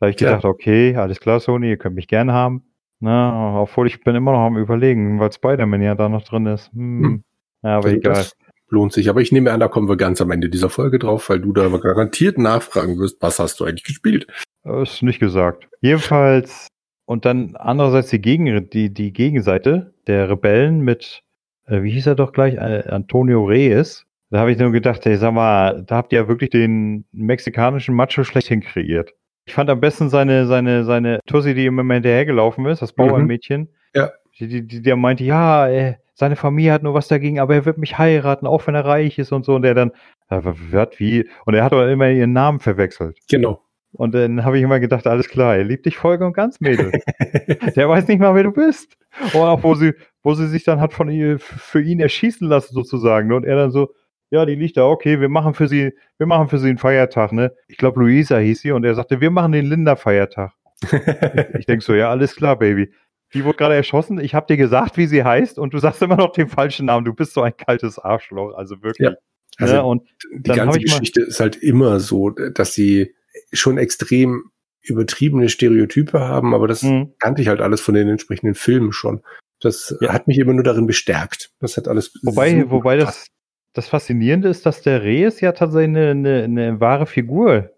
Da habe ich Tja. gedacht, okay, alles klar, Sony, ihr könnt mich gerne haben. Na, obwohl ich bin immer noch am überlegen, weil Spider-Man ja da noch drin ist. Hm. Hm. Ja, aber Also egal. Das lohnt sich. Aber ich nehme an, da kommen wir ganz am Ende dieser Folge drauf, weil du da garantiert nachfragen wirst, was hast du eigentlich gespielt? Das ist nicht gesagt. Jedenfalls, und dann andererseits die, Gegen, die, die Gegenseite der Rebellen mit, äh, wie hieß er doch gleich, äh, Antonio Reyes. Da habe ich nur gedacht, ey, sag mal, da habt ihr ja wirklich den mexikanischen Macho schlechthin kreiert. Ich fand am besten seine, seine, seine Tussi, die ihm immer hinterhergelaufen ist, das Bauernmädchen. Ja. Die, die, die, der meinte, ja, äh, seine Familie hat nur was dagegen, aber er wird mich heiraten, auch wenn er reich ist und so. Und der dann, äh, was, wie? Und er hat doch immer ihren Namen verwechselt. Genau. Und dann habe ich immer gedacht, alles klar, er liebt dich voll und ganz, Mädel. <laughs> Der weiß nicht mal, wer du bist. Und auch wo sie, wo sie sich dann hat von ihr für ihn erschießen lassen, sozusagen. Und er dann so, ja, die liegt da, okay, wir machen für sie, wir machen für sie einen Feiertag, ne? Ich glaube, Luisa hieß sie und er sagte, wir machen den Linda-Feiertag. <laughs> Ich denk so, ja, alles klar, Baby. Die wurde gerade erschossen, ich habe dir gesagt, wie sie heißt, und du sagst immer noch den falschen Namen. Du bist so ein kaltes Arschloch, also wirklich. Ja. Also ne? Und die ganze ich Geschichte ist halt immer so, dass sie schon extrem übertriebene Stereotype haben, aber das mh, kannte ich halt alles von den entsprechenden Filmen schon. Das Ja. hat mich immer nur darin bestärkt. Das hat alles. Wobei, wobei das, das Faszinierende ist, dass der Reyes ja tatsächlich eine, eine, eine wahre Figur,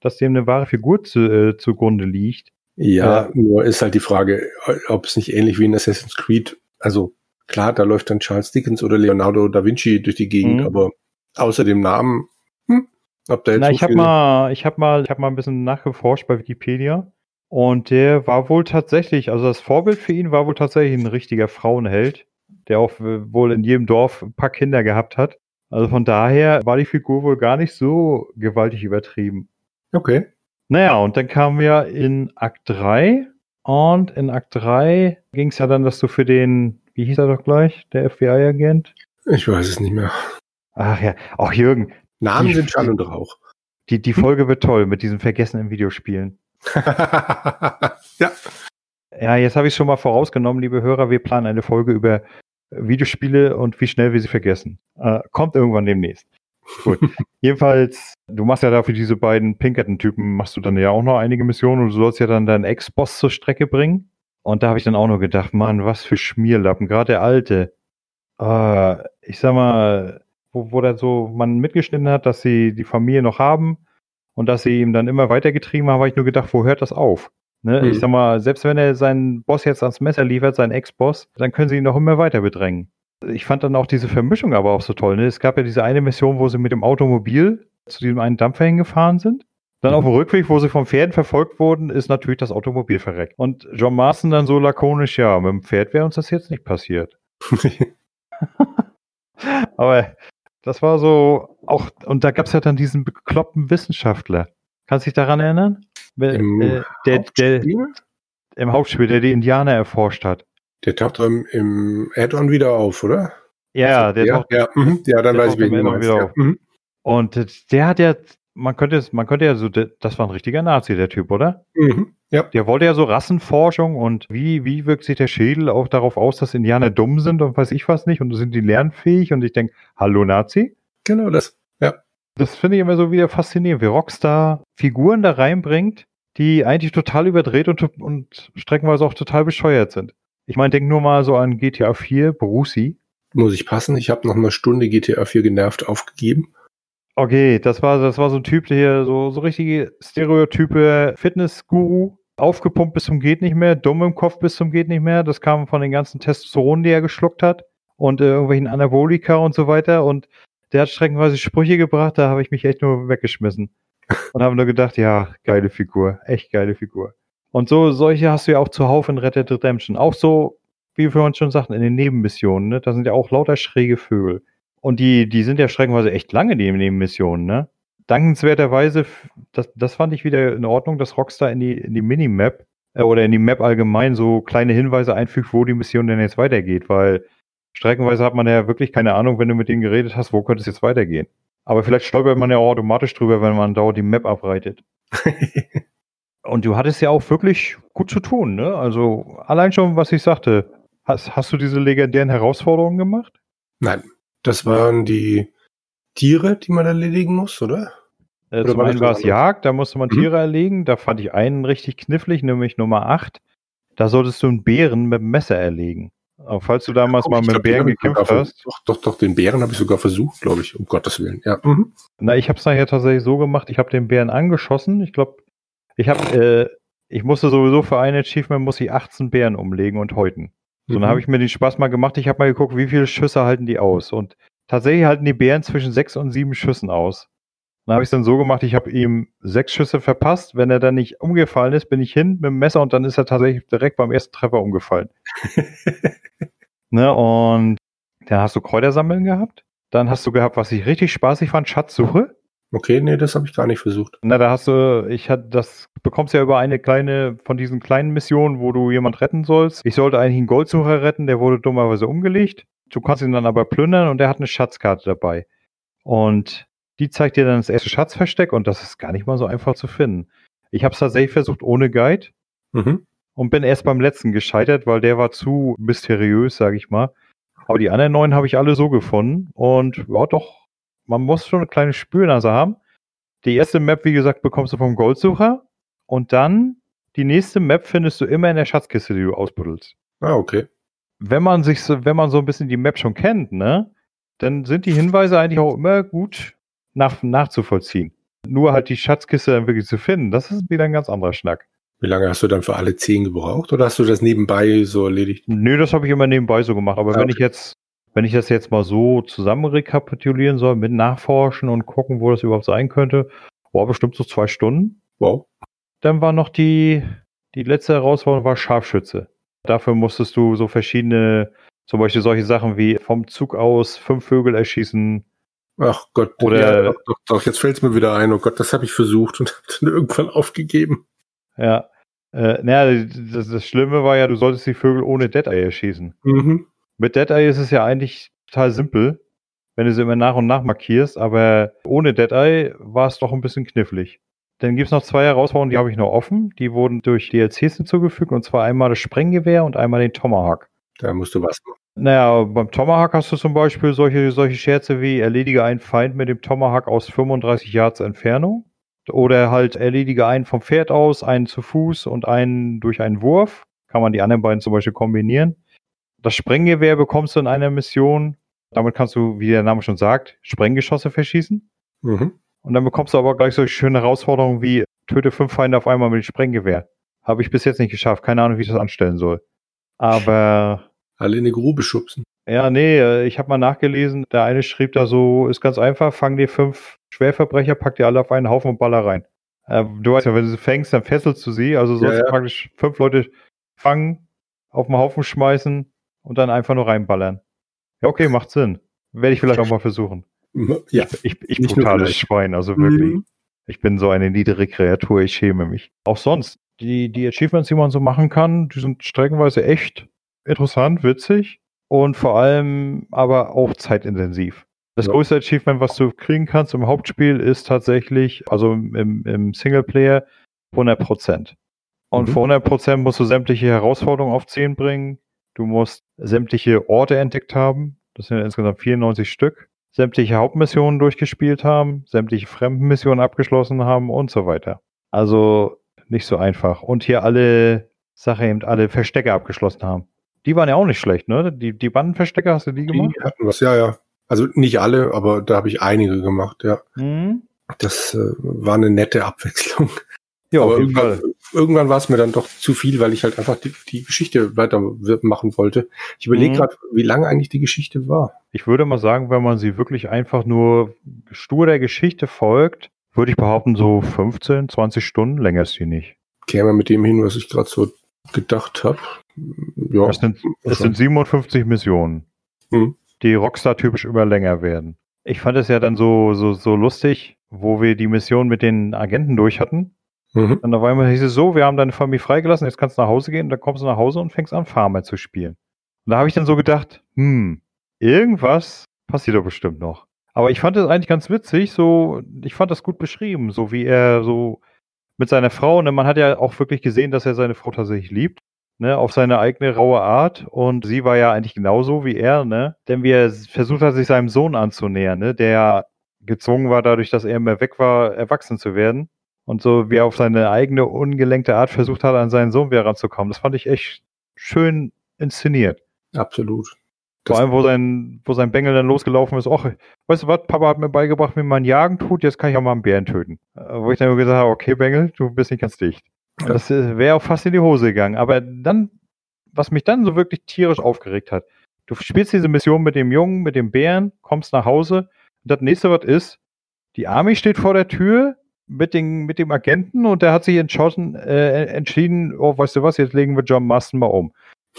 dass dem eine wahre Figur zu, äh, zugrunde liegt. Ja, Ja. nur ist halt die Frage, ob es nicht ähnlich wie in Assassin's Creed, also klar, da läuft dann Charles Dickens oder Leonardo da Vinci durch die Gegend, Mhm. aber außer dem Namen, hm, ob da jetzt Na, so ich habe mal, ich habe mal, ich habe mal ein bisschen nachgeforscht bei Wikipedia und der war wohl tatsächlich, also das Vorbild für ihn war wohl tatsächlich ein richtiger Frauenheld, der auch äh, wohl in jedem Dorf ein paar Kinder gehabt hat. Also von daher war die Figur wohl gar nicht so gewaltig übertrieben. Okay. Naja, und dann kamen wir in Akt 3 und in Akt 3 ging es ja dann, dass du für den, wie hieß er doch gleich, der FBI-Agent? Ich weiß es nicht mehr. Ach ja, auch Jürgen, Namen Die- sind Schall und Rauch. die, die Folge wird toll mit diesen vergessenen Videospielen. <laughs> ja. Ja, jetzt habe ich schon mal vorausgenommen, liebe Hörer, wir planen eine Folge über Videospiele und wie schnell wir sie vergessen. Äh, kommt irgendwann demnächst. Gut. <laughs> Jedenfalls, du machst ja da für diese beiden Pinkerton-Typen, machst du dann ja auch noch einige Missionen und du sollst ja dann deinen Ex-Boss zur Strecke bringen. Und da habe ich dann auch nur gedacht, Mann, was für Schmierlappen, gerade der alte. Äh, ich sag mal, wo, wo da so man mitgeschnitten hat, dass sie die Familie noch haben und dass sie ihm dann immer weitergetrieben haben, habe ich nur gedacht, wo hört das auf? Ne? Mhm. Ich sag mal, selbst wenn er seinen Boss jetzt ans Messer liefert, seinen Ex-Boss, dann können sie ihn noch immer weiter bedrängen. Ich fand dann auch diese Vermischung aber auch so toll. Ne? Es gab ja diese eine Mission, wo sie mit dem Automobil zu diesem einen Dampfer hingefahren sind. Dann Mhm. auf dem Rückweg, wo sie vom Pferden verfolgt wurden, ist natürlich das Automobil verreckt. Und John Marston dann so lakonisch, ja, mit dem Pferd wäre uns das jetzt nicht passiert. <laughs> Aber das war so auch, und da gab es ja dann diesen bekloppten Wissenschaftler. Kannst du dich daran erinnern? Im Äh, der, der, Hauptspiel? Im Hauptspiel, der die Indianer erforscht hat. Der taucht im, im Add-on wieder auf, oder? Ja, der ja, taucht, ja, mhm. ja, dann der weiß ich, am du Ja. auf. Mhm. und der hat ja, man könnte es, man könnte ja so, der- das war ein richtiger Nazi, der Typ, oder? Mhm. Ja. Der wollte ja so Rassenforschung und wie, wie wirkt sich der Schädel auch darauf aus, dass Indianer dumm sind und weiß ich was nicht und sind die lernfähig und ich denke, hallo Nazi? Genau das. Das finde ich immer so wieder faszinierend, wie Rockstar Figuren da reinbringt, die eigentlich total überdreht und, und streckenweise auch total bescheuert sind. Ich meine, denk nur mal so an GTA 4, Brucey. Muss ich passen. Ich habe nach einer Stunde GTA 4 genervt aufgegeben. Okay, das war, das war so ein Typ, der hier so, so richtige Stereotype Fitnessguru, aufgepumpt bis zum geht nicht mehr, dumm im Kopf bis zum geht nicht mehr. Das kam von den ganzen Testosteron, die er geschluckt hat und äh, irgendwelchen Anabolika und so weiter. Und der hat streckenweise Sprüche gebracht, da habe ich mich echt nur weggeschmissen. Und habe nur gedacht, ja, geile Figur, echt geile Figur. Und so, solche hast du ja auch zuhauf in Red Dead Redemption. Auch so, wie wir uns schon sagten, in den Nebenmissionen, ne? Da sind ja auch lauter schräge Vögel. Und die, die sind ja streckenweise echt lange, die Nebenmissionen, ne? Dankenswerterweise, das, das fand ich wieder in Ordnung, dass Rockstar in die, in die Minimap äh, oder in die Map allgemein so kleine Hinweise einfügt, wo die Mission denn jetzt weitergeht, weil streckenweise hat man ja wirklich keine Ahnung, wenn du mit denen geredet hast, wo könnte es jetzt weitergehen. Aber vielleicht stolpert man ja auch automatisch drüber, wenn man dauernd die Map abreitet. <laughs> Und du hattest ja auch wirklich gut zu tun, ne? Also allein schon, was ich sagte, hast, hast du diese legendären Herausforderungen gemacht? Nein, das waren die Tiere, die man erledigen muss, oder? Äh, Oder zum war einen war es? Jagd, da musste man Mhm. Tiere erlegen. Da fand ich einen richtig knifflig, nämlich Nummer 8. Da solltest du einen Bären mit dem Messer erlegen. Aber falls du damals mal Ich mit glaub, Bären gekämpft hast, Doch, doch, doch, den Bären habe ich sogar versucht, glaube ich, um Gottes Willen. Ja. Mhm. na, ich habe es nachher tatsächlich so gemacht, ich habe den Bären angeschossen. Ich glaube, ich habe, äh, ich musste sowieso für ein Achievement muss ich 18 Bären umlegen und häuten. So, Mhm. dann habe ich mir den Spaß mal gemacht. Ich habe mal geguckt, wie viele Schüsse halten die aus. Und tatsächlich halten die Bären zwischen sechs und sieben Schüssen aus. Dann habe ich es dann so gemacht, ich habe ihm sechs Schüsse verpasst. Wenn er dann nicht umgefallen ist, bin ich hin mit dem Messer und dann ist er tatsächlich direkt beim ersten Treffer umgefallen. <laughs> ne, und dann hast du Kräutersammeln gehabt. Dann hast du gehabt, was ich richtig spaßig fand, Schatzsuche. Okay, nee, das habe ich gar nicht versucht. Na, da hast du, ich hatte das, bekommst ja über eine kleine, von diesen kleinen Missionen, wo du jemand retten sollst. Ich sollte eigentlich einen Goldsucher retten, der wurde dummerweise umgelegt. Du kannst ihn dann aber plündern und der hat eine Schatzkarte dabei. Und die zeigt dir dann das erste Schatzversteck und das ist gar nicht mal so einfach zu finden. Ich habe es tatsächlich versucht ohne Guide Mhm. und bin erst beim letzten gescheitert, weil der war zu mysteriös, sage ich mal. Aber die anderen neun habe ich alle so gefunden und ja, doch, man muss schon eine kleine Spürnase haben. Die erste Map, wie gesagt, bekommst du vom Goldsucher und dann die nächste Map findest du immer in der Schatzkiste, die du ausbuddelst. Ah, okay. Wenn man sich so, wenn man so ein bisschen die Map schon kennt, ne, dann sind die Hinweise eigentlich auch immer gut nach, nachzuvollziehen. Nur halt die Schatzkiste dann wirklich zu finden, das ist wieder ein ganz anderer Schnack. Wie lange hast du dann für alle zehn gebraucht? Oder hast du das nebenbei so erledigt? Nö, das habe ich immer nebenbei so gemacht. Aber Ah, wenn ich jetzt, wenn ich das jetzt mal so zusammen rekapitulieren soll, mit nachforschen und gucken, wo das überhaupt sein könnte, war bestimmt so zwei Stunden. Wow. Dann war noch die, die letzte Herausforderung war Scharfschütze. Dafür musstest du so verschiedene, zum Beispiel solche Sachen wie vom Zug aus fünf Vögel erschießen. Ach Gott. Oder- ja, doch, doch, doch, jetzt fällt es mir wieder ein. Oh Gott, das habe ich versucht und <laughs> habe dann irgendwann aufgegeben. Ja. Äh, naja, das, das Schlimme war ja, du solltest die Vögel ohne Dead-Eye erschießen. Mhm. Mit Dead-Eye ist es ja eigentlich total simpel, wenn du sie immer nach und nach markierst, aber ohne Dead-Eye war es doch ein bisschen knifflig. Dann gibt's noch zwei Herausforderungen, die habe ich noch offen. Die wurden durch DLCs hinzugefügt, und zwar einmal das Sprenggewehr und einmal den Tomahawk. Da musst du was machen. Naja, beim Tomahawk hast du zum Beispiel solche, solche Scherze wie erledige einen Feind mit dem Tomahawk aus 35 Yards Entfernung. Oder halt erledige einen vom Pferd aus, einen zu Fuß und einen durch einen Wurf. Kann man die anderen beiden zum Beispiel kombinieren. Das Sprenggewehr bekommst du in einer Mission. Damit kannst du, wie der Name schon sagt, Sprenggeschosse verschießen. Mhm. Und dann bekommst du aber gleich solche schöne Herausforderungen wie töte fünf Feinde auf einmal mit dem Sprenggewehr. Habe ich bis jetzt nicht geschafft. Keine Ahnung, wie ich das anstellen soll. Aber Alle in eine Grube schubsen. ja, nee, äh, ich habe mal nachgelesen. Der eine schrieb da so, ist ganz einfach, fang dir fünf Schwerverbrecher, pack dir alle auf einen Haufen und baller rein. Äh, du weißt ja, wenn du sie fängst, dann fesselst du sie. Also sollst Ja, du ja. praktisch fünf Leute fangen, auf den Haufen schmeißen und dann einfach nur reinballern. Ja, okay, macht Sinn. Werde ich vielleicht auch mal versuchen. Ja, Ich, ich nur brutales. Schwein, also wirklich. Mhm. Ich bin so eine niedere Kreatur, ich schäme mich. Auch sonst, die, die Achievements, die man so machen kann, die sind streckenweise echt interessant, witzig und vor allem aber auch zeitintensiv. Das Ja. größte Achievement, was du kriegen kannst im Hauptspiel, ist tatsächlich, also im, im Singleplayer, 100%. Und Mhm. für 100% musst du sämtliche Herausforderungen auf 10 bringen. Du musst sämtliche Orte entdeckt haben. Das sind insgesamt 94 Stück. Sämtliche Hauptmissionen durchgespielt haben, sämtliche Fremdenmissionen abgeschlossen haben und so weiter. Also nicht so einfach. Und hier alle Sache eben alle Verstecke abgeschlossen haben. Die waren ja auch nicht schlecht, ne? Die, die Bandenverstecke, hast du die gemacht? Die hatten was, ja, ja. Also nicht alle, aber da habe ich einige gemacht, ja. Mhm. Das äh, war eine nette Abwechslung. Ja, aber irgendwann, irgendwann war es mir dann doch zu viel, weil ich halt einfach die, die Geschichte weitermachen wollte. Ich überlege Mhm. gerade, wie lange eigentlich die Geschichte war. Ich würde mal sagen, wenn man sie wirklich einfach nur stur der Geschichte folgt, würde ich behaupten, so 15, 20 Stunden länger ist sie nicht. Käme mit dem hin, was ich gerade so gedacht habe. Ja, Es sind, es sind 57 Missionen, Mhm. die Rockstar typisch immer länger werden. Ich fand es ja dann so, so, so lustig, wo wir die Mission mit den Agenten durch hatten. Mhm. Und auf einmal hieß es so, wir haben deine Familie freigelassen, jetzt kannst du nach Hause gehen, dann kommst du nach Hause und fängst an, Farmer zu spielen. Und da habe ich dann so gedacht, hm, irgendwas passiert doch bestimmt noch. Aber ich fand es eigentlich ganz witzig, so, ich fand das gut beschrieben, so wie er so mit seiner Frau, ne, man hat ja auch wirklich gesehen, dass er seine Frau tatsächlich liebt, ne, auf seine eigene raue Art und sie war ja eigentlich genauso wie er, ne, denn wie er versucht hat, sich seinem Sohn anzunähern, ne, der gezwungen war, dadurch, dass er immer weg war, erwachsen zu werden. Und so wie er auf seine eigene ungelenkte Art versucht hat, an seinen Sohn wieder ranzukommen. Das fand ich echt schön inszeniert. Absolut. Vor allem, wo sein, wo sein Bengel dann losgelaufen ist, ach, weißt du was, Papa hat mir beigebracht, wie man Jagen tut, jetzt kann ich auch mal einen Bären töten. Äh, Wo ich dann nur gesagt habe, okay, Bengel, du bist nicht ganz dicht. Ja. Das äh, wäre auch fast in die Hose gegangen. Aber dann, was mich dann so wirklich tierisch aufgeregt hat, du spielst diese Mission mit dem Jungen, mit dem Bären, kommst nach Hause und das nächste, was ist, die Army steht vor der Tür mit, den, mit dem Agenten und der hat sich entschlossen, äh, entschieden, oh, weißt du was, jetzt legen wir John Marston mal um.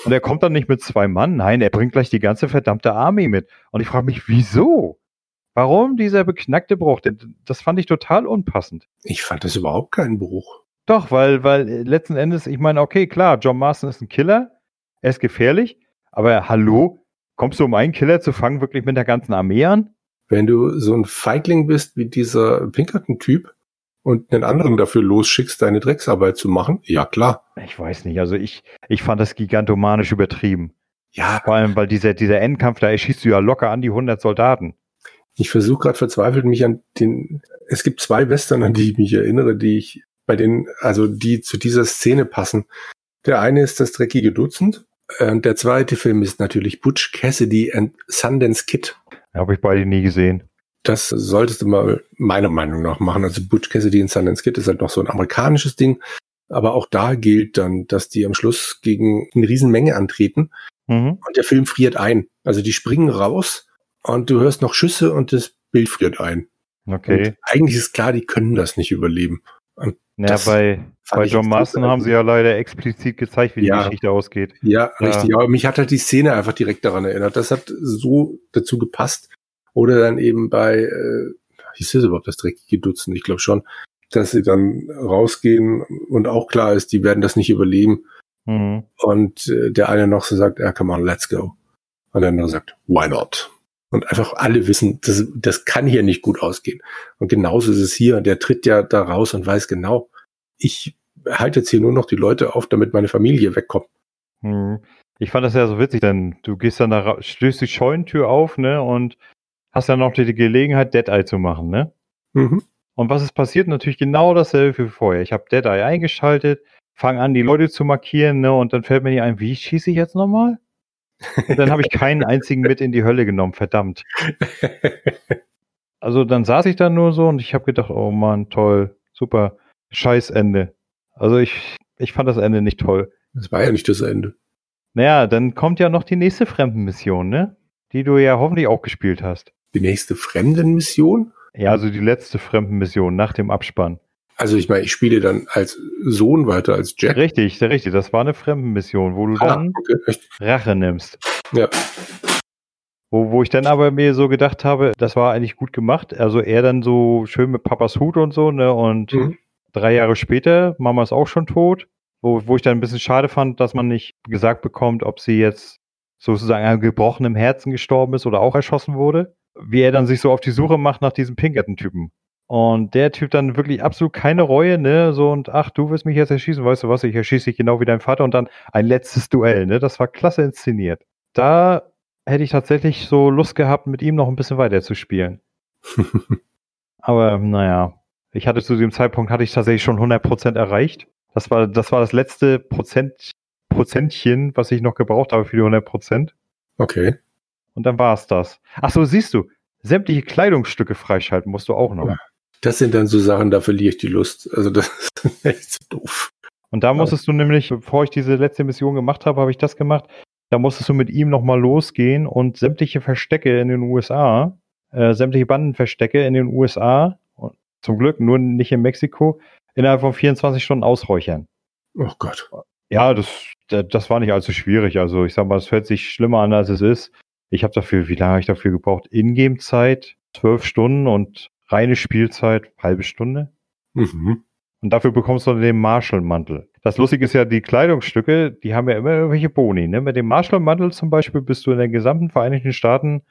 Und er kommt dann nicht mit zwei Mann, nein, er bringt gleich die ganze verdammte Army mit. Und ich frage mich, wieso? Warum dieser beknackte Bruch? Das fand ich total unpassend. Ich fand das überhaupt keinen Bruch. Doch, weil, weil letzten Endes, ich meine, okay, klar, John Marston ist ein Killer, er ist gefährlich, aber hallo, kommst du, um einen Killer zu fangen, wirklich mit der ganzen Armee an? Wenn du so ein Feigling bist wie dieser Pinkerton-Typ und einen anderen dafür losschickst, deine Drecksarbeit zu machen, ja klar. Ich weiß nicht, also ich, ich fand das gigantomanisch übertrieben. Ja, Vor allem, weil dieser, dieser Endkampf, da erschießt du ja locker an die 100 Soldaten. ich versuche gerade verzweifelt mich an den. Es gibt zwei Western, an die ich mich erinnere, die ich bei denen, also die zu dieser Szene passen. Der eine ist das dreckige Dutzend. äh, Und der zweite Film ist natürlich Butch Cassidy and Sundance Kid. Habe ich beide nie gesehen. Das solltest du mal meiner Meinung nach machen. Also Butch Cassidy and Sundance Kid ist halt noch so ein amerikanisches Ding. Aber auch da gilt dann, dass die am Schluss gegen eine Riesenmenge antreten Mhm. und der Film friert ein. Also die springen raus und du hörst noch Schüsse und das Bild friert ein. Okay. Und eigentlich ist klar, die können das nicht überleben. Ja, das bei, bei John Marston haben sie ja leider explizit gezeigt, wie die Ja. Geschichte ausgeht. Ja, Ja. richtig. Aber mich hat halt die Szene einfach direkt daran erinnert. Das hat so dazu gepasst. Oder dann eben bei, äh, hieß das überhaupt das dreckige Dutzend? Ich glaube schon, dass sie dann rausgehen und auch klar ist, die werden das nicht überleben. Mhm. Und äh, der eine noch so sagt, ja, come on, let's go. Und der andere sagt, why not? Und einfach alle wissen, das, das kann hier nicht gut ausgehen. Und genauso ist es hier. Der tritt ja da raus und weiß genau, ich halte jetzt hier nur noch die Leute auf, damit meine Familie wegkommt. Mhm. Ich fand das ja so witzig, denn du gehst dann da, ra- stößt die Scheunentür auf, ne, und hast dann noch die Gelegenheit, Dead Eye zu machen, ne? Mhm. Und was ist passiert? Natürlich genau dasselbe wie vorher. Ich habe Dead Eye eingeschaltet, fange an, die Leute zu markieren, ne, und dann fällt mir nicht ein, wie schieße ich jetzt nochmal? Und dann habe ich keinen <laughs> einzigen mit in die Hölle genommen, verdammt. Also dann saß ich da nur so und ich habe gedacht, oh Mann, toll, super, scheiß Ende. Also ich, ich fand das Ende nicht toll. Das war ja nicht das Ende. Naja, dann kommt ja noch die nächste Fremdenmission, ne? Die du ja hoffentlich auch gespielt hast. Die nächste Fremdenmission? Ja, also die letzte Fremdenmission nach dem Abspann. Also ich meine, ich spiele dann als Sohn weiter als Jack. Richtig, richtig, das war eine Fremdenmission, wo du Ah, dann okay. Rache nimmst. Ja. Wo, wo ich dann aber mir so gedacht habe, das war eigentlich gut gemacht. Also er dann so schön mit Papas Hut und so, ne? Und Mhm. drei Jahre später, Mama ist auch schon tot. Wo, wo ich dann ein bisschen schade fand, dass man nicht gesagt bekommt, ob sie jetzt sozusagen an gebrochenem Herzen gestorben ist oder auch erschossen wurde. Wie er dann sich so auf die Suche macht nach diesem Pinkerton-Typen. Und der Typ dann wirklich absolut keine Reue, ne? So und ach, du wirst mich jetzt erschießen, weißt du was, ich erschieße dich genau wie dein Vater und dann ein letztes Duell, ne? Das war klasse inszeniert. Da hätte ich tatsächlich so Lust gehabt, mit ihm noch ein bisschen weiter zu spielen. <laughs> Aber naja, ich hatte zu dem Zeitpunkt hatte ich tatsächlich schon 100% erreicht. Das war das war das letzte Prozent Prozentchen, was ich noch gebraucht habe für die 100%. Okay. Und dann war es das. Ach so, siehst du, sämtliche Kleidungsstücke freischalten musst du auch noch. Das sind dann so Sachen, da verliere ich die Lust. Also das <laughs> ist echt so doof. Und da musstest du nämlich, bevor ich diese letzte Mission gemacht habe, habe ich das gemacht. Da musstest du mit ihm nochmal losgehen und sämtliche Verstecke in den USA, äh, sämtliche Bandenverstecke in den USA, zum Glück nur nicht in Mexiko, innerhalb von 24 Stunden ausräuchern. Oh Gott. Ja, das, das war nicht allzu schwierig. Also ich sag mal, es hört sich schlimmer an, als es ist. Ich habe dafür, wie lange habe ich dafür gebraucht? Ingame-Zeit, zwölf Stunden und reine Spielzeit, halbe Stunde. Mhm. Und dafür bekommst du den Marshall-Mantel. Das Lustige ist ja, die Kleidungsstücke, die haben ja immer irgendwelche Boni. Ne? Mit dem Marshall-Mantel zum Beispiel bist du in den gesamten Vereinigten Staaten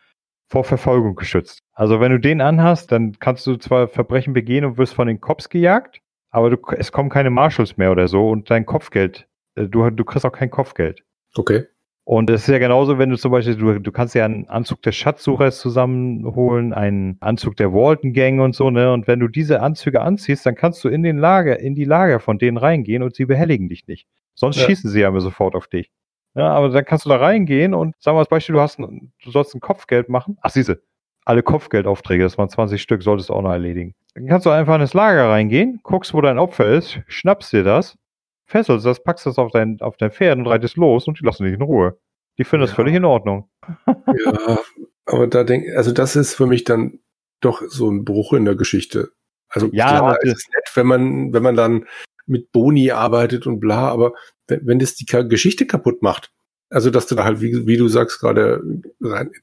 vor Verfolgung geschützt. Also wenn du den anhast, dann kannst du zwar Verbrechen begehen und wirst von den Cops gejagt, aber du, es kommen keine Marshalls mehr oder so und dein Kopfgeld, äh, du, du kriegst auch kein Kopfgeld. Okay. Und es ist ja genauso, wenn du zum Beispiel, du, du kannst ja einen Anzug des Schatzsuchers zusammenholen, einen Anzug der Walton Gang und so, ne? Und wenn du diese Anzüge anziehst, dann kannst du in den Lager, in die Lager von denen reingehen und sie behelligen dich nicht. Sonst Ja. schießen sie ja immer sofort auf dich. Ja, aber dann kannst du da reingehen und sagen wir als Beispiel, du hast, ein, du sollst ein Kopfgeld machen. Ach, siehste, alle Kopfgeldaufträge, das waren 20 Stück, solltest du auch noch erledigen. Dann kannst du einfach in das Lager reingehen, guckst, wo dein Opfer ist, schnappst dir das, fesselst das, packst das auf dein, auf dein Pferd und reitest los und die lassen dich in Ruhe. Die finden das Ja. völlig in Ordnung. <laughs> Ja, aber da denk, also das ist für mich dann doch so ein Bruch in der Geschichte. Also Ja, klar, es ist nett, wenn man, wenn man dann mit Boni arbeitet und bla, aber wenn, wenn das die Geschichte kaputt macht, also dass du da halt, wie, wie du sagst gerade,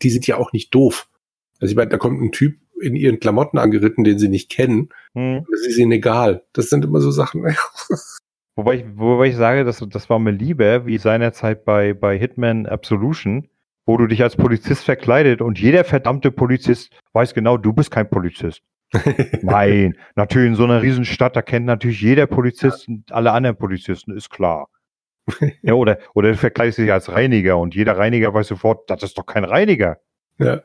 die sind ja auch nicht doof. Also ich meine, da kommt ein Typ in ihren Klamotten angeritten, den sie nicht kennen, Hm. das ist ihnen egal. Das sind immer so Sachen. <laughs> Wobei ich, wobei ich sage, das, das war mir lieber, wie seinerzeit bei, bei Hitman Absolution, wo du dich als Polizist verkleidet und jeder verdammte Polizist weiß genau, du bist kein Polizist. <laughs> Nein, natürlich in so einer Riesenstadt, da kennt natürlich jeder Polizist und alle anderen Polizisten, ist klar. <laughs> Ja, oder, oder du verkleidest dich als Reiniger und jeder Reiniger weiß sofort, das ist doch kein Reiniger. ja.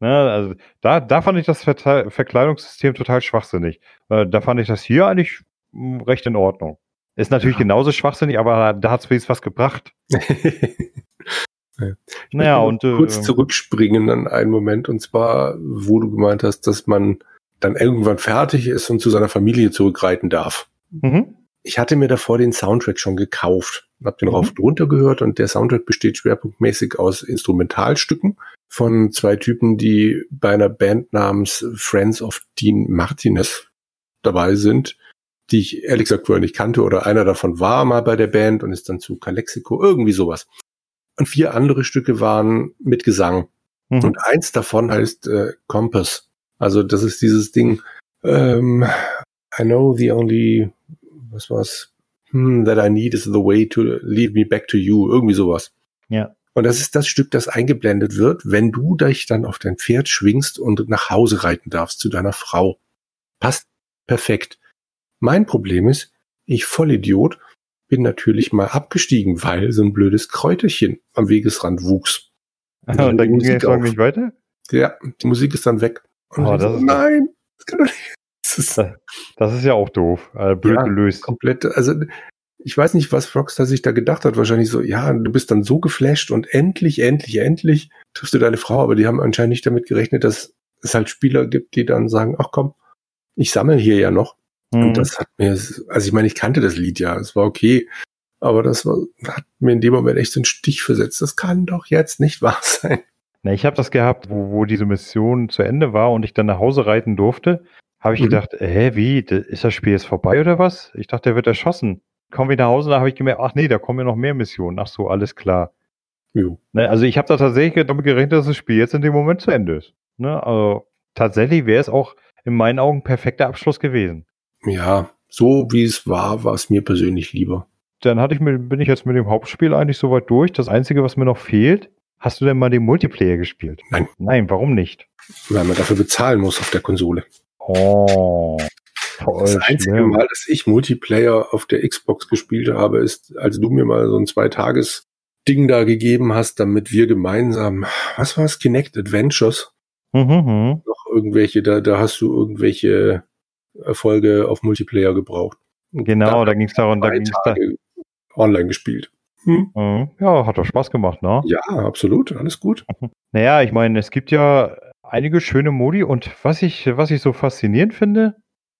Ne, also da, da fand ich das Verkleidungssystem total schwachsinnig. Äh, Da fand ich das hier eigentlich mh, recht in Ordnung. Ist natürlich Ja. genauso schwachsinnig, aber da hat es wenigstens was gebracht. <laughs> Naja, und äh, kurz zurückspringen an einen Moment und zwar, wo du gemeint hast, dass man dann irgendwann fertig ist und zu seiner Familie zurückreiten darf. mhm. Ich hatte mir davor den Soundtrack schon gekauft, habe den Mhm. rauf und runter gehört und der Soundtrack besteht schwerpunktmäßig aus Instrumentalstücken von zwei Typen, die bei einer Band namens Friends of Dean Martinez dabei sind, die ich ehrlich gesagt vorher nicht kannte oder einer davon war mal bei der Band und ist dann zu Calexico, irgendwie sowas. Und vier andere Stücke waren mit Gesang. Mhm. Und eins davon heißt äh, Compass. Also das ist dieses Ding, ähm, I know the only, was war's, hmm, that I need is the way to lead me back to you, irgendwie sowas. Ja. Und das ist das Stück, das eingeblendet wird, wenn du dich dann auf dein Pferd schwingst und nach Hause reiten darfst zu deiner Frau. Passt perfekt. Mein Problem ist, ich Vollidiot bin natürlich mal abgestiegen, weil so ein blödes Kräuterchen am Wegesrand wuchs. Und dann ging auf. nicht weiter? Ja, die Musik ist dann weg. Und Oh, das so, ist- nein, das kann doch nicht. Das ist Das ist ja auch doof. Äh, blöd Ja, gelöst. komplett, also ich weiß nicht, was Rockstar sich da gedacht hat. Wahrscheinlich so, ja, du bist dann so geflasht und endlich, endlich, endlich triffst du deine Frau, aber die haben anscheinend nicht damit gerechnet, dass es halt Spieler gibt, die dann sagen, ach komm, ich sammle hier ja noch. Mhm. Und das hat mir, also ich meine, ich kannte das Lied ja, es war okay, aber das war, hat mir in dem Moment echt so einen Stich versetzt. Das kann doch jetzt nicht wahr <laughs> sein. Na, ich habe das gehabt, wo, wo diese Mission zu Ende war und ich dann nach Hause reiten durfte, habe ich Mhm. gedacht, hä, wie, ist das Spiel jetzt vorbei oder was? Ich dachte, der wird erschossen. Kommen wir nach Hause, da habe ich gemerkt, ach nee, da kommen ja noch mehr Missionen. Ach so, alles klar. Jo. Ne, also ich habe da tatsächlich damit gerechnet, dass das Spiel jetzt in dem Moment zu Ende ist. Ne? Also tatsächlich wäre es auch in meinen Augen perfekter Abschluss gewesen. Ja, so wie es war, war es mir persönlich lieber. Dann hatte ich mit, bin ich jetzt mit dem Hauptspiel eigentlich soweit durch. Das Einzige, was mir noch fehlt, hast du denn mal den Multiplayer gespielt? Nein. Nein, warum nicht? Weil man dafür bezahlen muss auf der Konsole. Oh. Voll das einzige schlimm. Mal, dass ich Multiplayer auf der Xbox gespielt habe, ist, als du mir mal so ein Zweitages-Ding da gegeben hast, damit wir gemeinsam, was war es, Kinect Adventures? Mhm, mhm. Noch irgendwelche, da, da hast du irgendwelche Erfolge auf Multiplayer gebraucht. Genau, da, ging es darum, da ging es da online gespielt. Hm? Mhm. Ja, hat doch Spaß gemacht, ne? Ja, absolut, alles gut. Naja, ich meine, es gibt ja einige schöne Modi und was ich, was ich so faszinierend finde,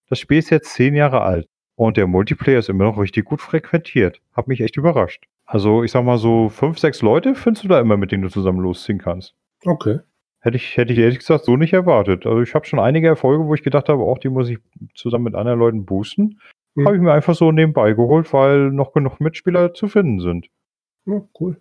das Spiel ist jetzt zehn Jahre alt und der Multiplayer ist immer noch richtig gut frequentiert. Hat mich echt überrascht. Also ich sag mal so fünf, sechs Leute findest du da immer, mit denen du zusammen losziehen kannst. Okay. Hätte ich, hätte ich ehrlich gesagt so nicht erwartet. Also ich habe schon einige Erfolge, wo ich gedacht habe, auch die muss ich zusammen mit anderen Leuten boosten. Mhm. Habe ich mir einfach so nebenbei geholt, weil noch genug Mitspieler zu finden sind. Ja, cool.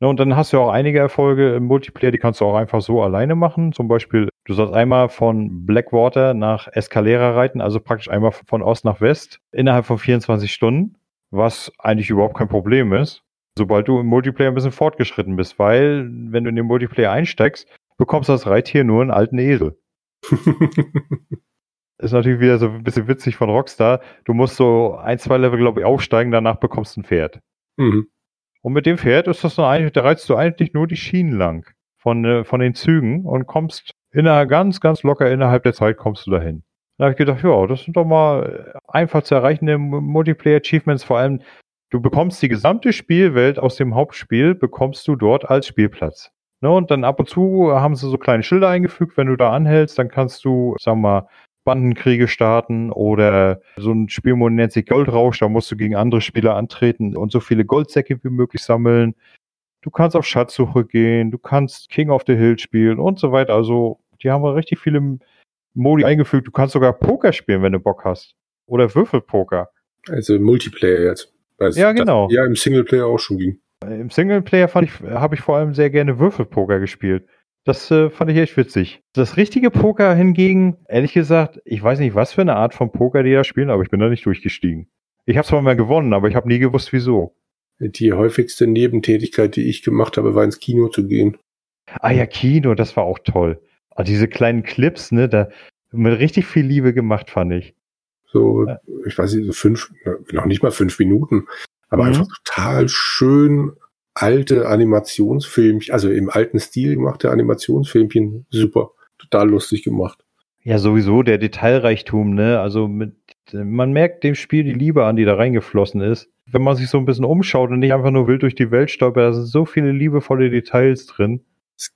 Ja, und dann hast du auch einige Erfolge im Multiplayer, die kannst du auch einfach so alleine machen. Zum Beispiel, du sollst einmal von Blackwater nach Escalera reiten, also praktisch einmal von Ost nach West innerhalb von 24 Stunden, was eigentlich überhaupt kein Problem ist. Sobald du im Multiplayer ein bisschen fortgeschritten bist, weil wenn du in den Multiplayer einsteigst, bekommst du das Reittier nur einen alten Esel. <laughs> ist natürlich wieder so ein bisschen witzig von Rockstar. Du musst so ein, zwei Level, glaube ich, aufsteigen, danach bekommst du ein Pferd. Mhm. Und mit dem Pferd ist das dann eigentlich, da reizt du eigentlich nur die Schienen lang von, äh, von den Zügen und kommst innerhalb ganz, ganz locker innerhalb der Zeit kommst du dahin. Da habe ich gedacht, ja, das sind doch mal einfach zu erreichende Multiplayer-Achievements. Vor allem, du bekommst die gesamte Spielwelt aus dem Hauptspiel, bekommst du dort als Spielplatz. Ne, und dann ab und zu haben sie so kleine Schilder eingefügt, wenn du da anhältst, dann kannst du, sag mal, Bandenkriege starten oder so ein Spielmodell nennt sich Goldrausch, da musst du gegen andere Spieler antreten und so viele Goldsäcke wie möglich sammeln. Du kannst auf Schatzsuche gehen, du kannst King of the Hill spielen und so weiter. Also, die haben richtig viele Modi eingefügt. Du kannst sogar Poker spielen, wenn du Bock hast. Oder Würfelpoker. Also Multiplayer jetzt. Also ja, genau. ja, im Singleplayer auch schon ging. Im Singleplayer fand ich, habe ich vor allem sehr gerne Würfelpoker gespielt. Das äh, fand ich echt witzig. Das richtige Poker hingegen, ehrlich gesagt, ich weiß nicht, was für eine Art von Poker die da spielen, aber ich bin da nicht durchgestiegen. Ich habe zwar mal gewonnen, aber ich habe nie gewusst, wieso. Die häufigste Nebentätigkeit, die ich gemacht habe, war ins Kino zu gehen. Ah ja, Kino, das war auch toll. Ah, diese kleinen Clips, ne, da mit richtig viel Liebe gemacht, fand ich. So, ich weiß nicht, so fünf, noch nicht mal fünf Minuten, aber mhm. einfach total schön alte Animationsfilmchen, also im alten Stil gemachte Animationsfilmchen, super, total lustig gemacht. Ja, sowieso der Detailreichtum, ne? Also mit, man merkt dem Spiel die Liebe an, die da reingeflossen ist. Wenn man sich so ein bisschen umschaut und nicht einfach nur wild durch die Welt stolpert, da sind so viele liebevolle Details drin. Es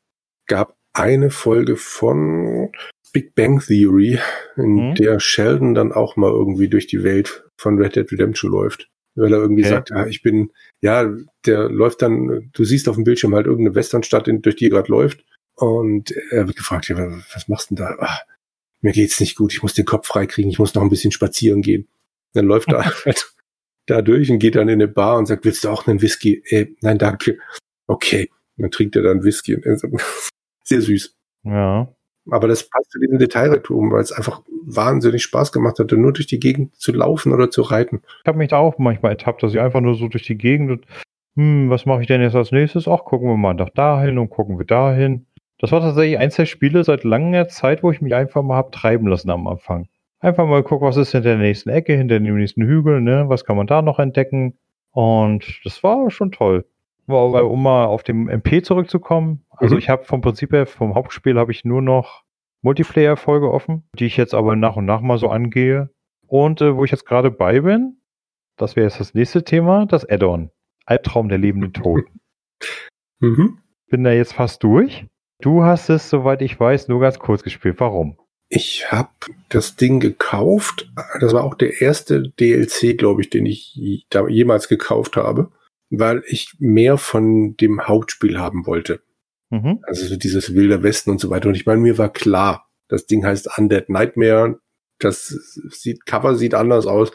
gab eine Folge von Big Bang Theory, in mhm. der Sheldon dann auch mal irgendwie durch die Welt von Red Dead Redemption läuft weil er irgendwie okay. sagt, ja, ich bin, ja, der läuft dann, du siehst auf dem Bildschirm halt irgendeine Westernstadt, durch die er gerade läuft. Und er wird gefragt, ja, was machst du denn da? Ach, mir geht's nicht gut, ich muss den Kopf freikriegen, ich muss noch ein bisschen spazieren gehen. Dann läuft er <laughs> halt da durch und geht dann in eine Bar und sagt, willst du auch einen Whisky? Äh, nein, danke. Okay. Und dann trinkt er dann Whisky. <laughs> Sehr süß. Ja. Aber das passt zu diesem Detailreichtum, weil es einfach wahnsinnig Spaß gemacht hatte, nur durch die Gegend zu laufen oder zu reiten. Ich habe mich da auch manchmal ertappt, dass ich einfach nur so durch die Gegend und, hm, was mache ich denn jetzt als nächstes? Ach, gucken wir mal nach dahin und gucken wir dahin. Das war tatsächlich eins der Spiele seit langer Zeit, wo ich mich einfach mal hab treiben lassen am Anfang. Einfach mal gucken, was ist hinter der nächsten Ecke, hinter dem nächsten Hügel, ne? Was kann man da noch entdecken? Und das war schon toll. Aber um mal auf dem MP zurückzukommen, also mhm. ich habe vom Prinzip her, vom Hauptspiel habe ich nur noch Multiplayer-Folge offen, die ich jetzt aber nach und nach mal so angehe. Und äh, wo ich jetzt gerade bei bin, das wäre jetzt das nächste Thema, das Add-on. Albtraum der lebenden Toten. <laughs> mhm. Bin da jetzt fast durch. Du hast es, soweit ich weiß, nur ganz kurz gespielt. Warum? Ich habe das Ding gekauft. Das war auch der erste DLC, glaube ich, den ich da jemals gekauft habe, weil ich mehr von dem Hauptspiel haben wollte. Mhm. Also so dieses wilde Westen und so weiter. Und ich meine, mir war klar, das Ding heißt Undead Nightmare. Das sieht, Cover sieht anders aus.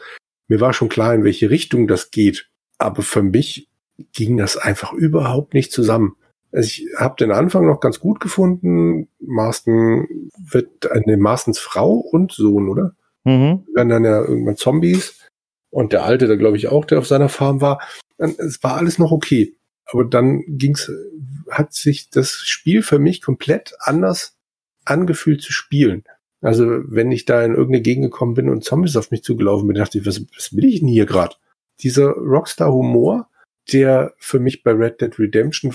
Mir war schon klar, in welche Richtung das geht. Aber für mich ging das einfach überhaupt nicht zusammen. Also ich habe den Anfang noch ganz gut gefunden. Marston wird eine Marstons Frau und Sohn, oder? Mhm. Werden dann ja irgendwann Zombies. Und der Alte, da glaube ich auch, der auf seiner Farm war. Es war alles noch okay. Aber dann ging's, hat sich das Spiel für mich komplett anders angefühlt zu spielen. Also wenn ich da in irgendeine Gegend gekommen bin und Zombies auf mich zugelaufen bin, dachte ich, was, was will ich denn hier gerade? Dieser Rockstar-Humor, der für mich bei Red Dead Redemption,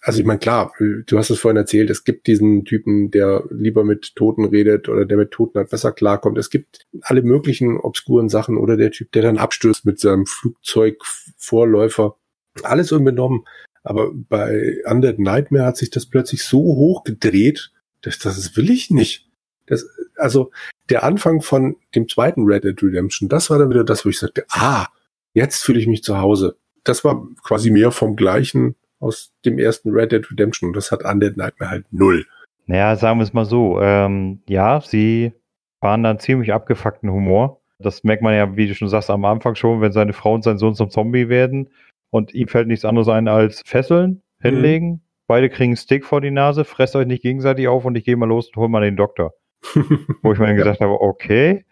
also ich meine, klar, du hast es vorhin erzählt, es gibt diesen Typen, der lieber mit Toten redet oder der mit Toten halt besser klarkommt. Es gibt alle möglichen obskuren Sachen oder der Typ, der dann abstürzt mit seinem Flugzeugvorläufer. Alles unbenommen. Aber bei Undead Nightmare hat sich das plötzlich so hoch gedreht, dass das will ich nicht. Das, also der Anfang von dem zweiten Red Dead Redemption, das war dann wieder das, wo ich sagte, ah, jetzt fühle ich mich zu Hause. Das war quasi mehr vom gleichen aus dem ersten Red Dead Redemption und das hat Undead Nightmare halt null. Naja, sagen wir es mal so. Ähm, ja, sie fahren dann ziemlich abgefuckten Humor. Das merkt man ja, wie du schon sagst, am Anfang schon, wenn seine Frau und sein Sohn zum Zombie werden und ihm fällt nichts anderes ein als Fesseln, hinlegen. Mhm. Beide kriegen einen Stick vor die Nase, fresst euch nicht gegenseitig auf und ich gehe mal los und hol mal den Doktor. <laughs> Wo ich mir dann gedacht habe, okay.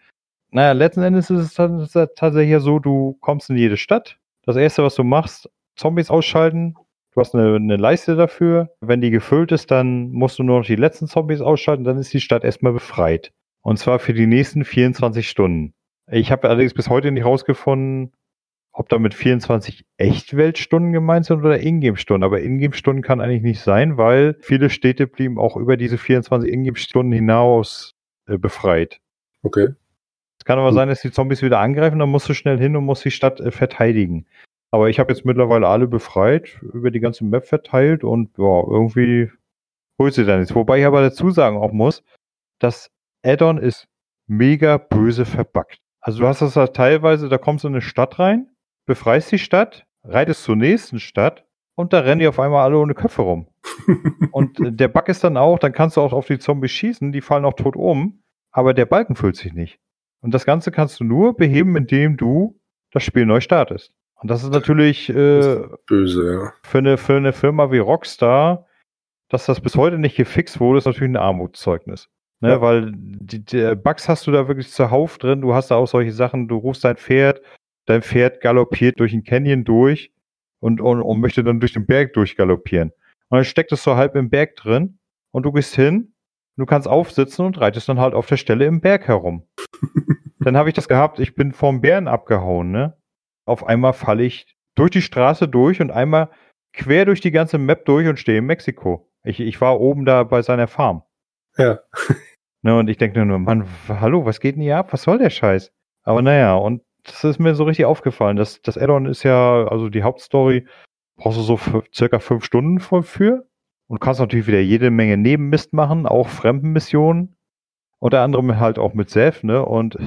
Naja, letzten Endes ist es tatsächlich so, du kommst in jede Stadt. Das erste, was du machst, Zombies ausschalten. Du hast eine, eine Leiste dafür. Wenn die gefüllt ist, dann musst du nur noch die letzten Zombies ausschalten. Dann ist die Stadt erstmal befreit. Und zwar für die nächsten 24 Stunden. Ich habe allerdings bis heute nicht rausgefunden, ob damit 24 Echtweltstunden gemeint sind oder Ingame-Stunden. Aber Ingame-Stunden kann eigentlich nicht sein, weil viele Städte blieben auch über diese 24 Ingame-Stunden hinaus äh, befreit. Okay. Es kann aber sein, dass die Zombies wieder angreifen, dann musst du schnell hin und musst die Stadt äh, verteidigen. Aber ich habe jetzt mittlerweile alle befreit, über die ganze Map verteilt und ja, irgendwie holt sie dann nichts. Wobei ich aber dazu sagen auch muss, das Addon ist mega böse verbuggt. Also du hast das da teilweise, da kommst du in eine Stadt rein, befreist die Stadt, reitest zur nächsten Stadt und da rennen die auf einmal alle ohne Köpfe rum. <laughs> und äh, der Bug ist dann auch, dann kannst du auch auf die Zombies schießen, die fallen auch tot um, aber der Balken füllt sich nicht. Und das Ganze kannst du nur beheben, indem du das Spiel neu startest. Und das ist natürlich äh, das ist böse, ja. Für eine, für eine Firma wie Rockstar, dass das bis heute nicht gefixt wurde, ist natürlich ein Armutszeugnis. Ne, ja. Weil die, die Bugs hast du da wirklich zuhauf drin. Du hast da auch solche Sachen, du rufst dein Pferd, dein Pferd galoppiert durch den Canyon durch und, und, und möchte dann durch den Berg durchgaloppieren. Und dann steckt es so halb im Berg drin und du gehst hin, du kannst aufsitzen und reitest dann halt auf der Stelle im Berg herum. <laughs> dann habe ich das gehabt, ich bin vom Bären abgehauen, ne? Auf einmal falle ich durch die Straße durch und einmal quer durch die ganze Map durch und stehe in Mexiko. Ich, ich war oben da bei seiner Farm. Ja. <laughs> Ne, und ich denke nur, Mann, hallo, was geht denn hier ab? Was soll der Scheiß? Aber naja, und das ist mir so richtig aufgefallen. Das, das Addon ist ja, also die Hauptstory, brauchst du so circa fünf Stunden für. Und kannst natürlich wieder jede Menge Nebenmist machen, auch Fremdenmissionen. Unter anderem halt auch mit Seth, ne? Und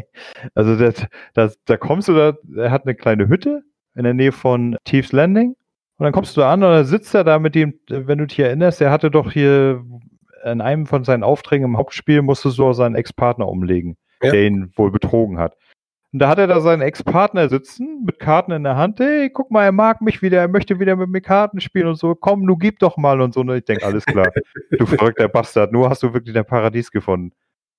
<laughs> also das, das, da kommst du da, er hat eine kleine Hütte in der Nähe von Thieves Landing. Und dann kommst du da an und dann sitzt er da mit dem, wenn du dich erinnerst, er hatte doch hier in einem von seinen Aufträgen im Hauptspiel musste so seinen Ex-Partner umlegen, ja. der ihn wohl betrogen hat. Und da hat er da seinen Ex-Partner sitzen, mit Karten in der Hand. Hey, guck mal, er mag mich wieder, er möchte wieder mit mir Karten spielen und so. Komm, du gib doch mal und so. Und ich denke, alles klar. du <laughs> verrückter Bastard, nur hast du wirklich dein Paradies gefunden.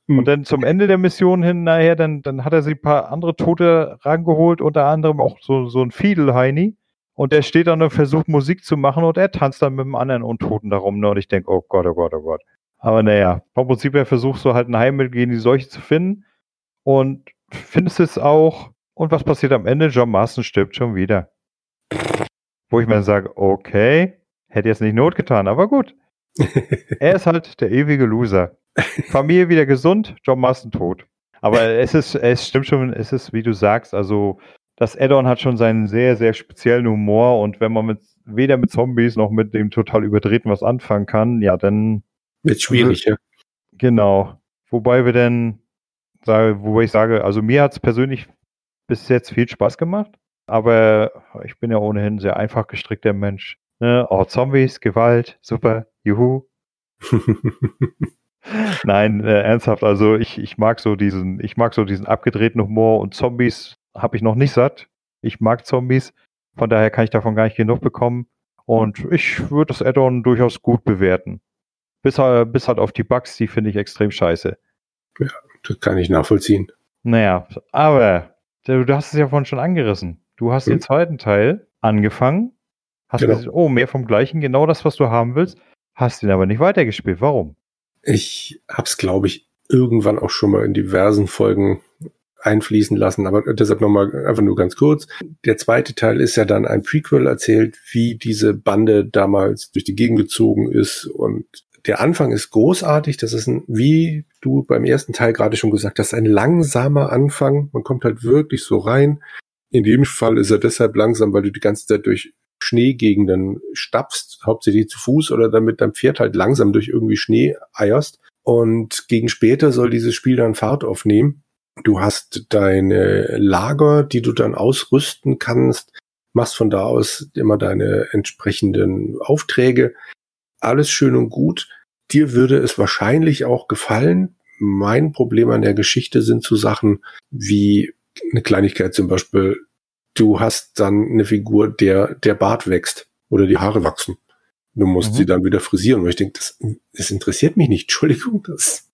Hm. Und dann zum Ende der Mission hin, nachher, dann, dann hat er sich ein paar andere Tote rangeholt, unter anderem auch so, so ein Fiedel-Heini. Und der steht dann und versucht Musik zu machen und er tanzt dann mit einem anderen Untoten darum. Ne? Und ich denke, oh Gott, oh Gott, oh Gott. Aber naja, vom Prinzip her versuchst du halt ein Heimmittel gegen die Seuche zu finden. Und findest es auch. Und was passiert am Ende? John Marston stirbt schon wieder. Wo ich mir dann sage, okay, hätte jetzt nicht Not getan, aber gut. <laughs> er ist halt der ewige Loser. Familie wieder gesund, John Marston tot. Aber es ist, es stimmt schon, es ist, wie du sagst, also das Addon hat schon seinen sehr, sehr speziellen Humor und wenn man mit weder mit Zombies noch mit dem total überdrehten was anfangen kann, ja, dann wird schwierig, ja. Genau. Wobei wir denn sage, wobei ich sage, also mir hat es persönlich bis jetzt viel Spaß gemacht, aber ich bin ja ohnehin ein sehr einfach gestrickter Mensch. Ne? Oh, Zombies, Gewalt, super, juhu. <laughs> Nein, äh, ernsthaft, also ich, ich mag so diesen, ich mag so diesen abgedrehten Humor und Zombies habe ich noch nicht satt. Ich mag Zombies, Von daher kann ich davon gar nicht genug bekommen. Und ich würde das Add-on durchaus gut bewerten. Bis, bis halt auf die Bugs, die finde ich extrem scheiße. Ja, das kann ich nachvollziehen. Naja, aber du, du hast es ja vorhin schon angerissen. Du hast hm. den zweiten Teil angefangen, hast genau. gesagt, oh, mehr vom Gleichen, genau das, was du haben willst, hast ihn aber nicht weitergespielt. Warum? Ich hab's, glaube ich, irgendwann auch schon mal in diversen Folgen einfließen lassen, aber deshalb nochmal einfach nur ganz kurz. Der zweite Teil ist ja dann ein Prequel erzählt, wie diese Bande damals durch die Gegend gezogen ist und der Anfang ist großartig. Das ist ein, wie du beim ersten Teil gerade schon gesagt hast, ein langsamer Anfang. Man kommt halt wirklich so rein. In dem Fall ist er deshalb langsam, weil du die ganze Zeit durch Schneegegenden stapfst, hauptsächlich zu Fuß oder damit dein Pferd halt langsam durch irgendwie Schnee eierst. Und gegen später soll dieses Spiel dann Fahrt aufnehmen. Du hast deine Lager, die du dann ausrüsten kannst, machst von da aus immer deine entsprechenden Aufträge. Alles schön und gut. Dir würde es wahrscheinlich auch gefallen. Mein Problem an der Geschichte sind so Sachen wie eine Kleinigkeit zum Beispiel. Du hast dann eine Figur, der der Bart wächst oder die Haare wachsen. Du musst mhm. sie dann wieder frisieren. Und ich denke, das, das interessiert mich nicht. <laughs> Entschuldigung, das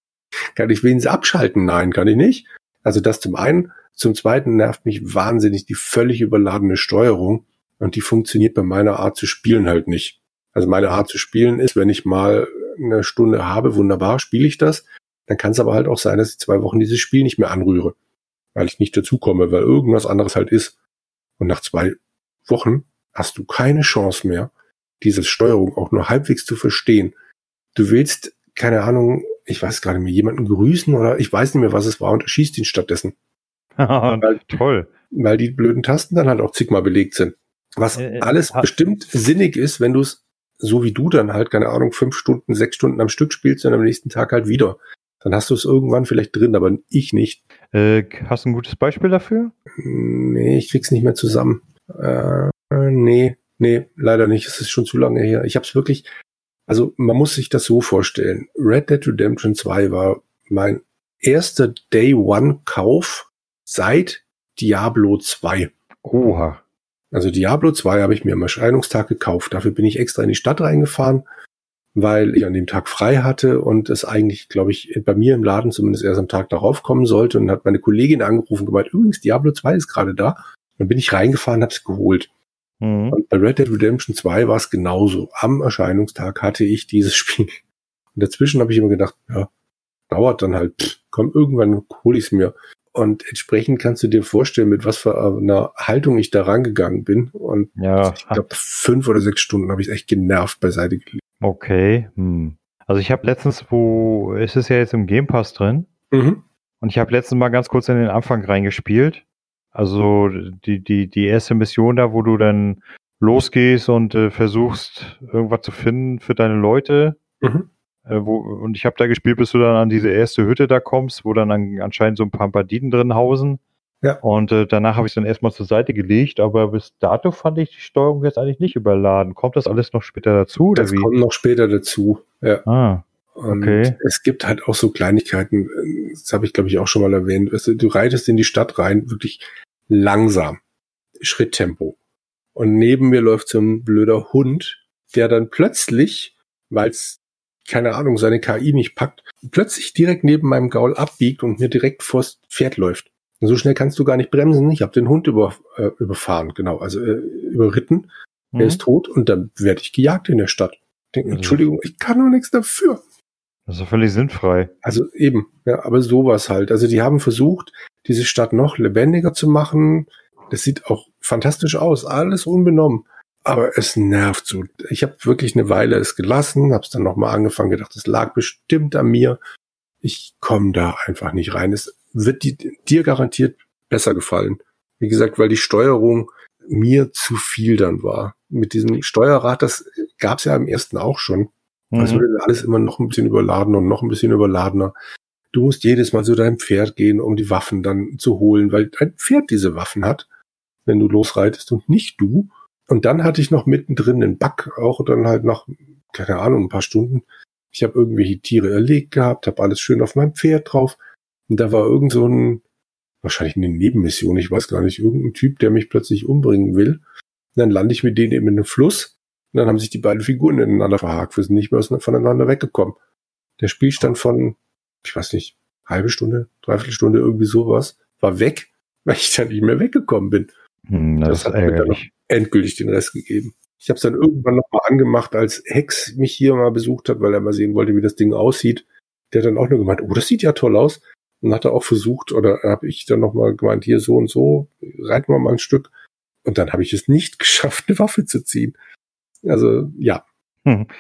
kann ich wenigstens abschalten. Nein, kann ich nicht. Also das zum einen. Zum zweiten nervt mich wahnsinnig die völlig überladene Steuerung und die funktioniert bei meiner Art zu spielen halt nicht. Also meine Art zu spielen ist, wenn ich mal eine Stunde habe, wunderbar, spiele ich das. Dann kann es aber halt auch sein, dass ich zwei Wochen dieses Spiel nicht mehr anrühre, weil ich nicht dazukomme, weil irgendwas anderes halt ist. Und nach zwei Wochen hast du keine Chance mehr, diese Steuerung auch nur halbwegs zu verstehen. Du willst, keine Ahnung, ich weiß gerade mehr, jemanden grüßen oder ich weiß nicht mehr, was es war und erschießt ihn stattdessen. <laughs> weil, Toll. Weil die blöden Tasten dann halt auch zigmal belegt sind. Was äh, äh alles bestimmt sinnig ist, wenn du es so wie du dann halt, keine Ahnung, fünf Stunden, sechs Stunden am Stück spielst und am nächsten Tag halt wieder. Dann hast du es irgendwann vielleicht drin, aber ich nicht. Äh, hast du ein gutes Beispiel dafür? Nee, ich krieg's nicht mehr zusammen. Äh, nee, nee, leider nicht. Es ist schon zu lange her. Ich habe es wirklich, also man muss sich das so vorstellen. Red Dead Redemption 2 war mein erster Day One Kauf seit Diablo 2. Oha. Also Diablo 2 habe ich mir am Erscheinungstag gekauft. Dafür bin ich extra in die Stadt reingefahren, weil ich an dem Tag frei hatte und es eigentlich, glaube ich, bei mir im Laden zumindest erst am Tag darauf kommen sollte und hat meine Kollegin angerufen und gemeint, übrigens, Diablo 2 ist gerade da. Dann bin ich reingefahren, habe es geholt. Mhm. Und bei Red Dead Redemption 2 war es genauso. Am Erscheinungstag hatte ich dieses <laughs> Spiel. Und dazwischen habe ich immer gedacht, ja, dauert dann halt, pff, komm, irgendwann hole ich es mir. Und entsprechend kannst du dir vorstellen, mit was für einer Haltung ich da rangegangen bin. Und ja. ich glaube, fünf oder sechs Stunden habe ich echt genervt beiseite gelegt. Okay. Hm. Also ich habe letztens, wo, ist es ja jetzt im Game Pass drin. Mhm. Und ich habe letztens mal ganz kurz in den Anfang reingespielt. Also die, die, die erste Mission da, wo du dann losgehst und äh, versuchst, irgendwas zu finden für deine Leute. Mhm. Äh, wo, und ich habe da gespielt, bis du dann an diese erste Hütte da kommst, wo dann an, anscheinend so ein paar Banditen drin hausen. Ja. Und äh, danach habe ich dann erstmal zur Seite gelegt, aber bis dato fand ich die Steuerung jetzt eigentlich nicht überladen. Kommt das alles noch später dazu? Das wie? kommt noch später dazu, ja. Ah, okay. Und es gibt halt auch so Kleinigkeiten, das habe ich glaube ich auch schon mal erwähnt. Du reitest in die Stadt rein, wirklich langsam, Schritttempo. Und neben mir läuft so ein blöder Hund, der dann plötzlich, weil es keine Ahnung, seine KI nicht packt, plötzlich direkt neben meinem Gaul abbiegt und mir direkt vors Pferd läuft. Und so schnell kannst du gar nicht bremsen. Ich habe den Hund über, äh, überfahren, genau, also äh, überritten. Mhm. Er ist tot und dann werde ich gejagt in der Stadt. Denke, also, Entschuldigung, ich kann doch nichts dafür. Das ist doch völlig sinnfrei. Also eben, ja, aber sowas halt. Also die haben versucht, diese Stadt noch lebendiger zu machen. Das sieht auch fantastisch aus, alles unbenommen aber es nervt so. Ich habe wirklich eine Weile es gelassen, habe es dann nochmal angefangen, gedacht, es lag bestimmt an mir. Ich komme da einfach nicht rein. Es wird die, dir garantiert besser gefallen. Wie gesagt, weil die Steuerung mir zu viel dann war. Mit diesem Steuerrad, das gab es ja im ersten auch schon. Mhm. Also wird alles immer noch ein bisschen überladen und noch ein bisschen überladener. Du musst jedes Mal zu deinem Pferd gehen, um die Waffen dann zu holen, weil dein Pferd diese Waffen hat, wenn du losreitest und nicht du. Und dann hatte ich noch mittendrin einen Bug, auch dann halt noch, keine Ahnung, ein paar Stunden. Ich habe irgendwelche Tiere erlegt gehabt, habe alles schön auf meinem Pferd drauf. Und da war irgend so ein, wahrscheinlich eine Nebenmission, ich weiß gar nicht, irgendein Typ, der mich plötzlich umbringen will. Und dann lande ich mit denen eben in einem Fluss und dann haben sich die beiden Figuren ineinander verhakt. Wir sind nicht mehr voneinander weggekommen. Der Spielstand von, ich weiß nicht, halbe Stunde, dreiviertel Stunde, irgendwie sowas, war weg, weil ich dann nicht mehr weggekommen bin. Hm, das, das hat mir dann noch endgültig den Rest gegeben. Ich habe es dann irgendwann nochmal angemacht, als Hex mich hier mal besucht hat, weil er mal sehen wollte, wie das Ding aussieht. Der hat dann auch nur gemeint, oh, das sieht ja toll aus. Und hat er auch versucht, oder habe ich dann nochmal gemeint, hier so und so, reiten wir mal ein Stück. Und dann habe ich es nicht <laughs> geschafft, eine Waffe zu ziehen. Also ja. <laughs>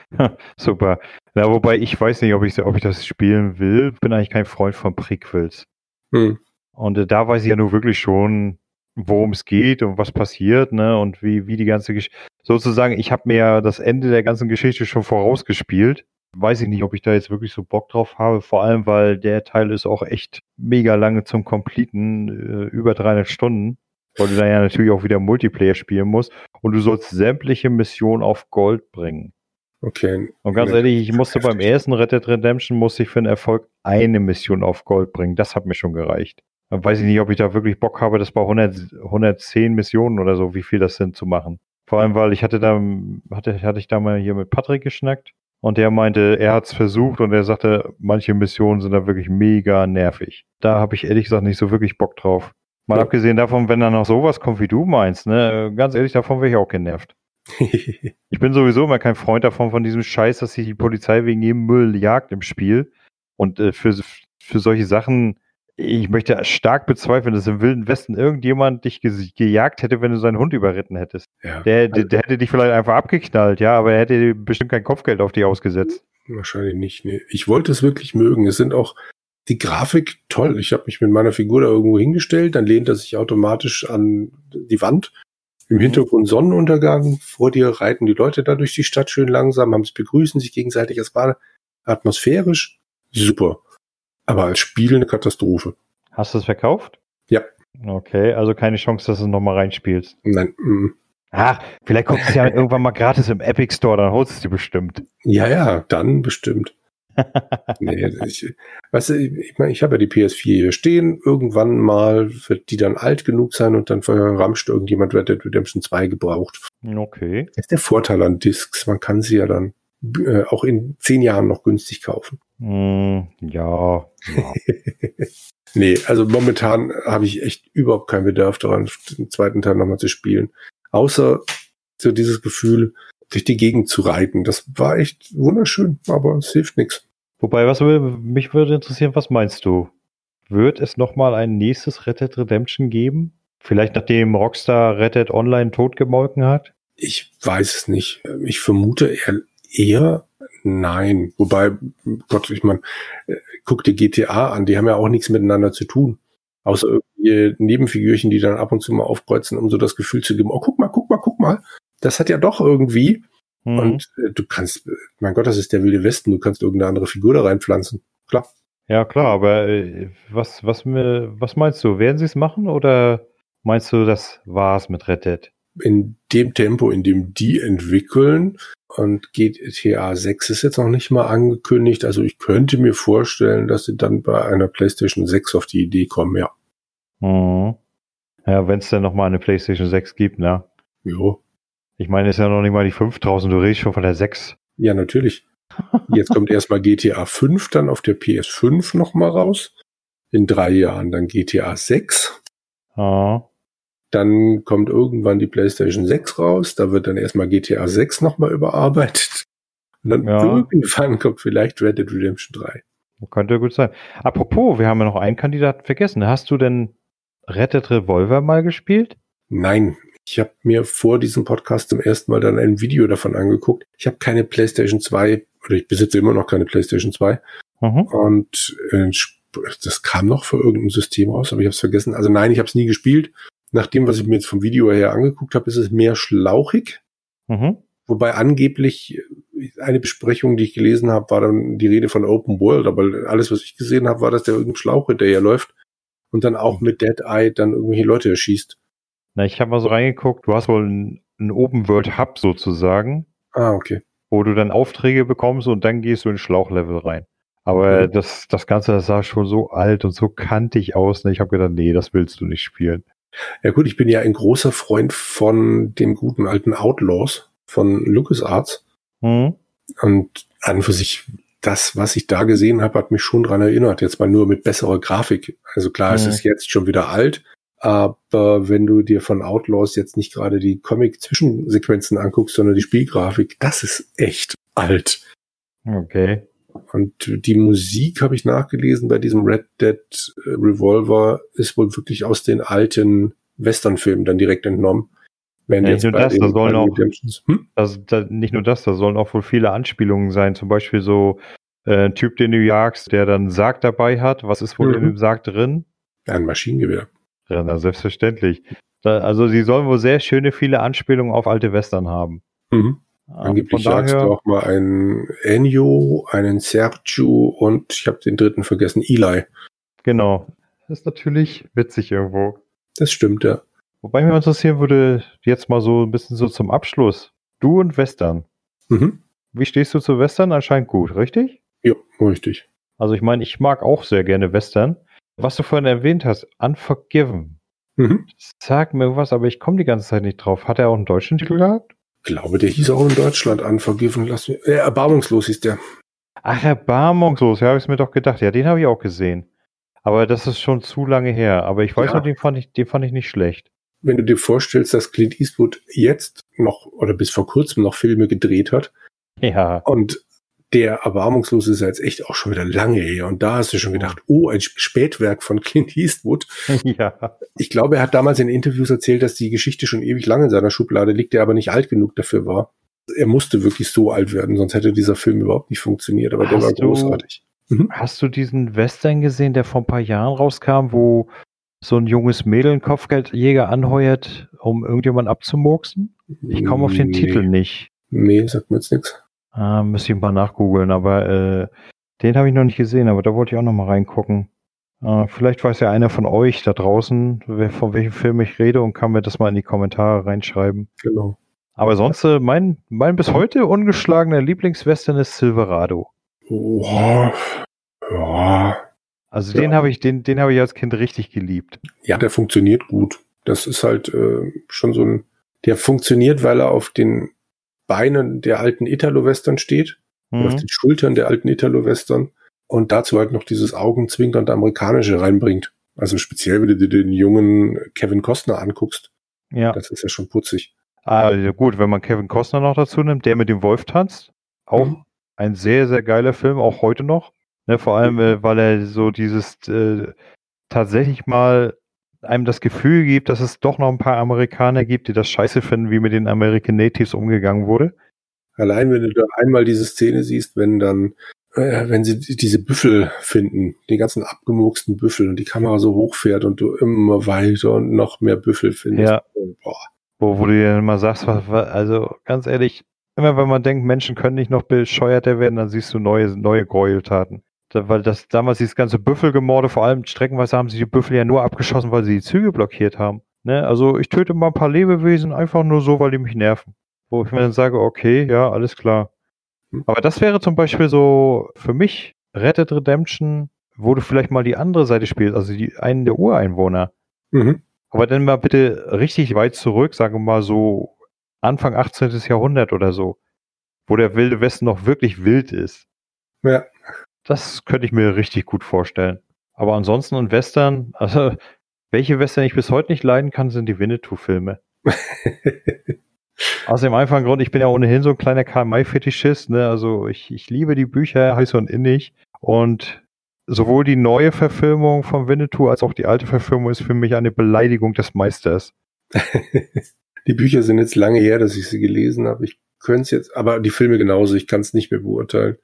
Super. Ja, wobei ich weiß nicht, ob ich, ob ich das spielen will. Bin eigentlich kein Freund von Prequels. Hm. Und äh, da weiß ich ja nur wirklich schon, worum es geht und was passiert, ne? Und wie, wie die ganze Geschichte. Sozusagen, ich habe mir ja das Ende der ganzen Geschichte schon vorausgespielt. Weiß ich nicht, ob ich da jetzt wirklich so Bock drauf habe. Vor allem, weil der Teil ist auch echt mega lange zum Completen, äh, über 300 Stunden. Weil du da ja natürlich auch wieder Multiplayer spielen musst. Und du sollst sämtliche Missionen auf Gold bringen. Okay. Und ganz ehrlich, ich musste beim ersten Red Dead Redemption, musste ich für den Erfolg eine Mission auf Gold bringen. Das hat mir schon gereicht. Dann weiß ich nicht, ob ich da wirklich Bock habe, das bei 100, 110 Missionen oder so, wie viel das sind, zu machen. Vor allem, weil ich hatte da, hatte, hatte ich da mal hier mit Patrick geschnackt und der meinte, er hat es versucht und er sagte, manche Missionen sind da wirklich mega nervig. Da habe ich ehrlich gesagt nicht so wirklich Bock drauf. Mal ja. abgesehen davon, wenn da noch sowas kommt, wie du meinst, ne, ganz ehrlich, davon wäre ich auch genervt. <laughs> ich bin sowieso immer kein Freund davon, von diesem Scheiß, dass sich die Polizei wegen jedem Müll jagt im Spiel. Und äh, für, für solche Sachen, ich möchte stark bezweifeln, dass im Wilden Westen irgendjemand dich ge gejagt hätte, wenn du seinen Hund überritten hättest. Ja. Der, der, der, hätte dich vielleicht einfach abgeknallt, ja, aber er hätte bestimmt kein Kopfgeld auf dich ausgesetzt. Wahrscheinlich nicht. Nee. Ich wollte es wirklich mögen. Es sind auch die Grafik toll. Ich habe mich mit meiner Figur da irgendwo hingestellt, dann lehnt er sich automatisch an die Wand. Im Hintergrund Sonnenuntergang, vor dir reiten die Leute da durch die Stadt schön langsam, haben es begrüßen sich gegenseitig. Es war atmosphärisch super. Aber als Spiel eine Katastrophe. Hast du es verkauft? Ja. Okay, also keine Chance, dass du es nochmal reinspielst. Nein. Mm. Ach, vielleicht kommt es ja <laughs> irgendwann mal gratis im Epic Store, dann holst du es dir bestimmt. Ja, ja, dann bestimmt. <laughs> nee, ich, weißt du, ich meine, ich habe ja die PS4 hier stehen. Irgendwann mal wird die dann alt genug sein und dann verramscht irgendjemand Red Dead Redemption 2 gebraucht. Okay. Das ist der Vorteil an Discs. Man kann sie ja dann äh, auch in zehn Jahren noch günstig kaufen. Mm, ja. ja. <laughs> nee, also momentan habe ich echt überhaupt keinen Bedarf daran, den zweiten Teil nochmal zu spielen. Außer so dieses Gefühl, durch die Gegend zu reiten. Das war echt wunderschön, aber es hilft nichts. Wobei, was mich würde interessieren, was meinst du? Wird es nochmal ein nächstes Red Dead Redemption geben? Vielleicht nachdem Rockstar Red Dead Online totgemolken hat? Ich weiß es nicht. Ich vermute eher, eher nein. Wobei, Gott, ich meine, guck dir GTA an, die haben ja auch nichts miteinander zu tun. Außer irgendwie Nebenfigürchen, die dann ab und zu mal aufkreuzen, um so das Gefühl zu geben, oh, guck mal, guck mal, guck mal. Das hat ja doch irgendwie. Mhm. Und äh, du kannst, mein Gott, das ist der wilde Westen, du kannst irgendeine andere Figur da reinpflanzen. Klar. Ja, klar, aber äh, was, was, was meinst du? Werden sie es machen oder meinst du, das war's mit Red Dead? In dem Tempo, in dem die entwickeln, und GTA 6 ist jetzt noch nicht mal angekündigt. Also ich könnte mir vorstellen, dass sie dann bei einer PlayStation 6 auf die Idee kommen, ja. Mhm. Ja, wenn es dann noch mal eine PlayStation 6 gibt, ne? Jo. Ich meine, es ist ja noch nicht mal die 5000, du redest schon von der 6. Ja, natürlich. Jetzt kommt erstmal GTA 5 dann auf der PS5 noch mal raus. In drei Jahren dann GTA 6. Ah. Dann kommt irgendwann die PlayStation 6 raus. Da wird dann erstmal GTA 6 nochmal überarbeitet. Und dann ja. irgendwann kommt vielleicht Red Dead Redemption 3. Könnte gut sein. Apropos, wir haben ja noch einen Kandidaten vergessen. Hast du denn Red Dead Revolver mal gespielt? Nein. Ich habe mir vor diesem Podcast zum ersten Mal dann ein Video davon angeguckt. Ich habe keine PlayStation 2 oder ich besitze immer noch keine PlayStation 2. Mhm. Und äh, das kam noch für irgendein System raus, aber ich habe es vergessen. Also nein, ich habe es nie gespielt nach dem, was ich mir jetzt vom Video her angeguckt habe, ist es mehr schlauchig. Mhm. Wobei angeblich eine Besprechung, die ich gelesen habe, war dann die Rede von Open World, aber alles, was ich gesehen habe, war, dass der irgendein Schlauch hinterher läuft und dann auch mit Dead Eye dann irgendwelche Leute erschießt. Na, ich habe mal so reingeguckt, du hast wohl einen Open World Hub sozusagen. Ah, okay. Wo du dann Aufträge bekommst und dann gehst du in Schlauchlevel rein. Aber mhm. das, das Ganze das sah schon so alt und so kantig aus. Ne? Ich habe gedacht, nee, das willst du nicht spielen. Ja gut, ich bin ja ein großer Freund von dem guten alten Outlaws von LucasArts. Mhm. Und an und für sich, das, was ich da gesehen habe, hat mich schon dran erinnert. Jetzt mal nur mit besserer Grafik. Also klar, mhm. es ist jetzt schon wieder alt, aber wenn du dir von Outlaws jetzt nicht gerade die Comic-Zwischensequenzen anguckst, sondern die Spielgrafik, das ist echt alt. Okay. Und die Musik habe ich nachgelesen bei diesem Red Dead Revolver ist wohl wirklich aus den alten Western-Filmen dann direkt entnommen. Wenn ja, nicht nur das, da sollen auch, hm? das, da, nicht nur das, da sollen auch wohl viele Anspielungen sein. Zum Beispiel so äh, ein Typ, den du jagst, der dann Sarg dabei hat. Was ist wohl mhm. in dem Sarg drin? Ein Maschinengewehr. Ja, na, selbstverständlich. Da, also sie sollen wohl sehr schöne viele Anspielungen auf alte Western haben. Mhm. Angeblich jagst du auch mal einen Ennio, einen Sergio und ich habe den dritten vergessen, Eli. Genau. Das ist natürlich witzig irgendwo. Das stimmt, ja. Wobei mich interessieren würde, jetzt mal so ein bisschen so zum Abschluss. Du und Western. Mhm. Wie stehst du zu Western? Anscheinend gut, richtig? Ja, richtig. Also ich meine, ich mag auch sehr gerne Western. Was du vorhin erwähnt hast, Unforgiven. Mhm. Sag mir was, aber ich komme die ganze Zeit nicht drauf. Hat er auch einen deutschen Titel gehabt? Ich glaube, der hieß auch in Deutschland Unforgiven. Lass mich, äh, erbarmungslos hieß der. Ach, erbarmungslos, ja, habe ich mir doch gedacht. Ja, den habe ich auch gesehen. Aber das ist schon zu lange her. Aber ich weiß ja. noch, den fand ich, den fand ich nicht schlecht. Wenn du dir vorstellst, dass Clint Eastwood jetzt noch oder bis vor kurzem noch Filme gedreht hat. Ja. Und der Erbarmungslos ist jetzt echt auch schon wieder lange her. Und da hast du schon gedacht, oh, ein Spätwerk von Clint Eastwood. <laughs> Ja. Ich glaube, er hat damals in Interviews erzählt, dass die Geschichte schon ewig lang in seiner Schublade liegt, der aber nicht alt genug dafür war. Er musste wirklich so alt werden, sonst hätte dieser Film überhaupt nicht funktioniert, aber hast der war großartig. Du, mhm. Hast du diesen Western gesehen, der vor ein paar Jahren rauskam, wo so ein junges Mädel einen Kopfgeldjäger anheuert, um irgendjemanden abzumurksen? Ich komme auf den nee. Titel nicht. Nee, sagt mir jetzt nichts. Ah, müsste ich mal nachgoogeln, aber äh, den habe ich noch nicht gesehen, aber da wollte ich auch noch mal reingucken. Äh, vielleicht weiß ja einer von euch da draußen, wer, von welchem Film ich rede und kann mir das mal in die Kommentare reinschreiben. Genau. Aber sonst, äh, mein, mein bis heute ungeschlagener Lieblingswestern ist Silverado. Oh, ja. Also ja. den habe ich, den, den habe ich als Kind richtig geliebt. Ja, der funktioniert gut. Das ist halt äh, schon so ein, der funktioniert, weil er auf den Beinen der alten Italo-Western steht, mhm. auf den Schultern der alten Italo-Western und dazu halt noch dieses augenzwinkernde amerikanische reinbringt. Also speziell, wenn du dir den jungen Kevin Costner anguckst. Ja. Das ist ja schon putzig. Ja gut, wenn man Kevin Costner noch dazu nimmt, der mit dem Wolf tanzt, auch mhm. ein sehr, sehr geiler Film, auch heute noch. Ne, vor allem, äh, weil er so dieses äh, tatsächlich mal einem das Gefühl gibt, dass es doch noch ein paar Amerikaner gibt, die das scheiße finden, wie mit den American Natives umgegangen wurde. Allein wenn du da einmal diese Szene siehst, wenn dann, äh, wenn sie diese Büffel finden, die ganzen abgemurksten Büffel und die Kamera so hochfährt und du immer weiter und noch mehr Büffel findest. Ja. Boah. Wo, wo du dir immer sagst, was, was, also ganz ehrlich, immer wenn man denkt, Menschen können nicht noch bescheuerter werden, dann siehst du neue, neue Gräueltaten weil das damals dieses ganze Büffelgemorde, vor allem streckenweise haben sie die Büffel ja nur abgeschossen, weil sie die Züge blockiert haben. Ne? Also ich töte mal ein paar Lebewesen einfach nur so, weil die mich nerven. Wo ich mir dann sage, okay, ja, alles klar. Hm. Aber das wäre zum Beispiel so für mich Red Dead Redemption, wo du vielleicht mal die andere Seite spielst, also die einen der Ureinwohner. Mhm. Aber dann mal bitte richtig weit zurück, sagen wir mal so Anfang 18. Jahrhundert oder so, wo der wilde Westen noch wirklich wild ist. Ja. Das könnte ich mir richtig gut vorstellen. Aber ansonsten und Western, also welche Western ich bis heute nicht leiden kann, sind die Winnetou-Filme. <laughs> Aus dem einfachen Grund, ich bin ja ohnehin so ein kleiner Karl-May-Fetischist, ne? Also ich, ich liebe die Bücher heiß und innig. Und sowohl die neue Verfilmung von Winnetou als auch die alte Verfilmung ist für mich eine Beleidigung des Meisters. <laughs> die Bücher sind jetzt lange her, dass ich sie gelesen habe. Ich könnte es jetzt, aber die Filme genauso, ich kann es nicht mehr beurteilen.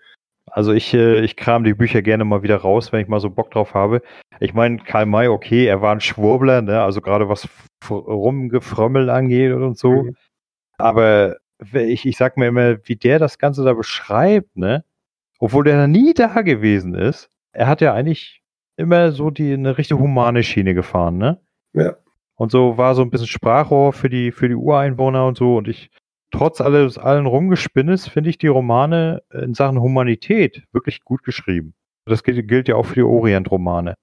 Also ich, äh, ich kram die Bücher gerne mal wieder raus, wenn ich mal so Bock drauf habe. Ich meine, Karl May, okay, er war ein Schwurbler, ne? also gerade was Rumgefrömmel angeht und so. Mhm. Aber ich, ich sag mir immer, wie der das Ganze da beschreibt, ne? Obwohl der nie da gewesen ist. Er hat ja eigentlich immer so die eine richtige humane Schiene gefahren, ne? Ja. Und so war so ein bisschen Sprachrohr für die, für die Ureinwohner und so. Und ich, trotz alles, allen Rumgespinnes finde ich die Romane in Sachen Humanität wirklich gut geschrieben. Das gilt, gilt ja auch für die Orient-Romane.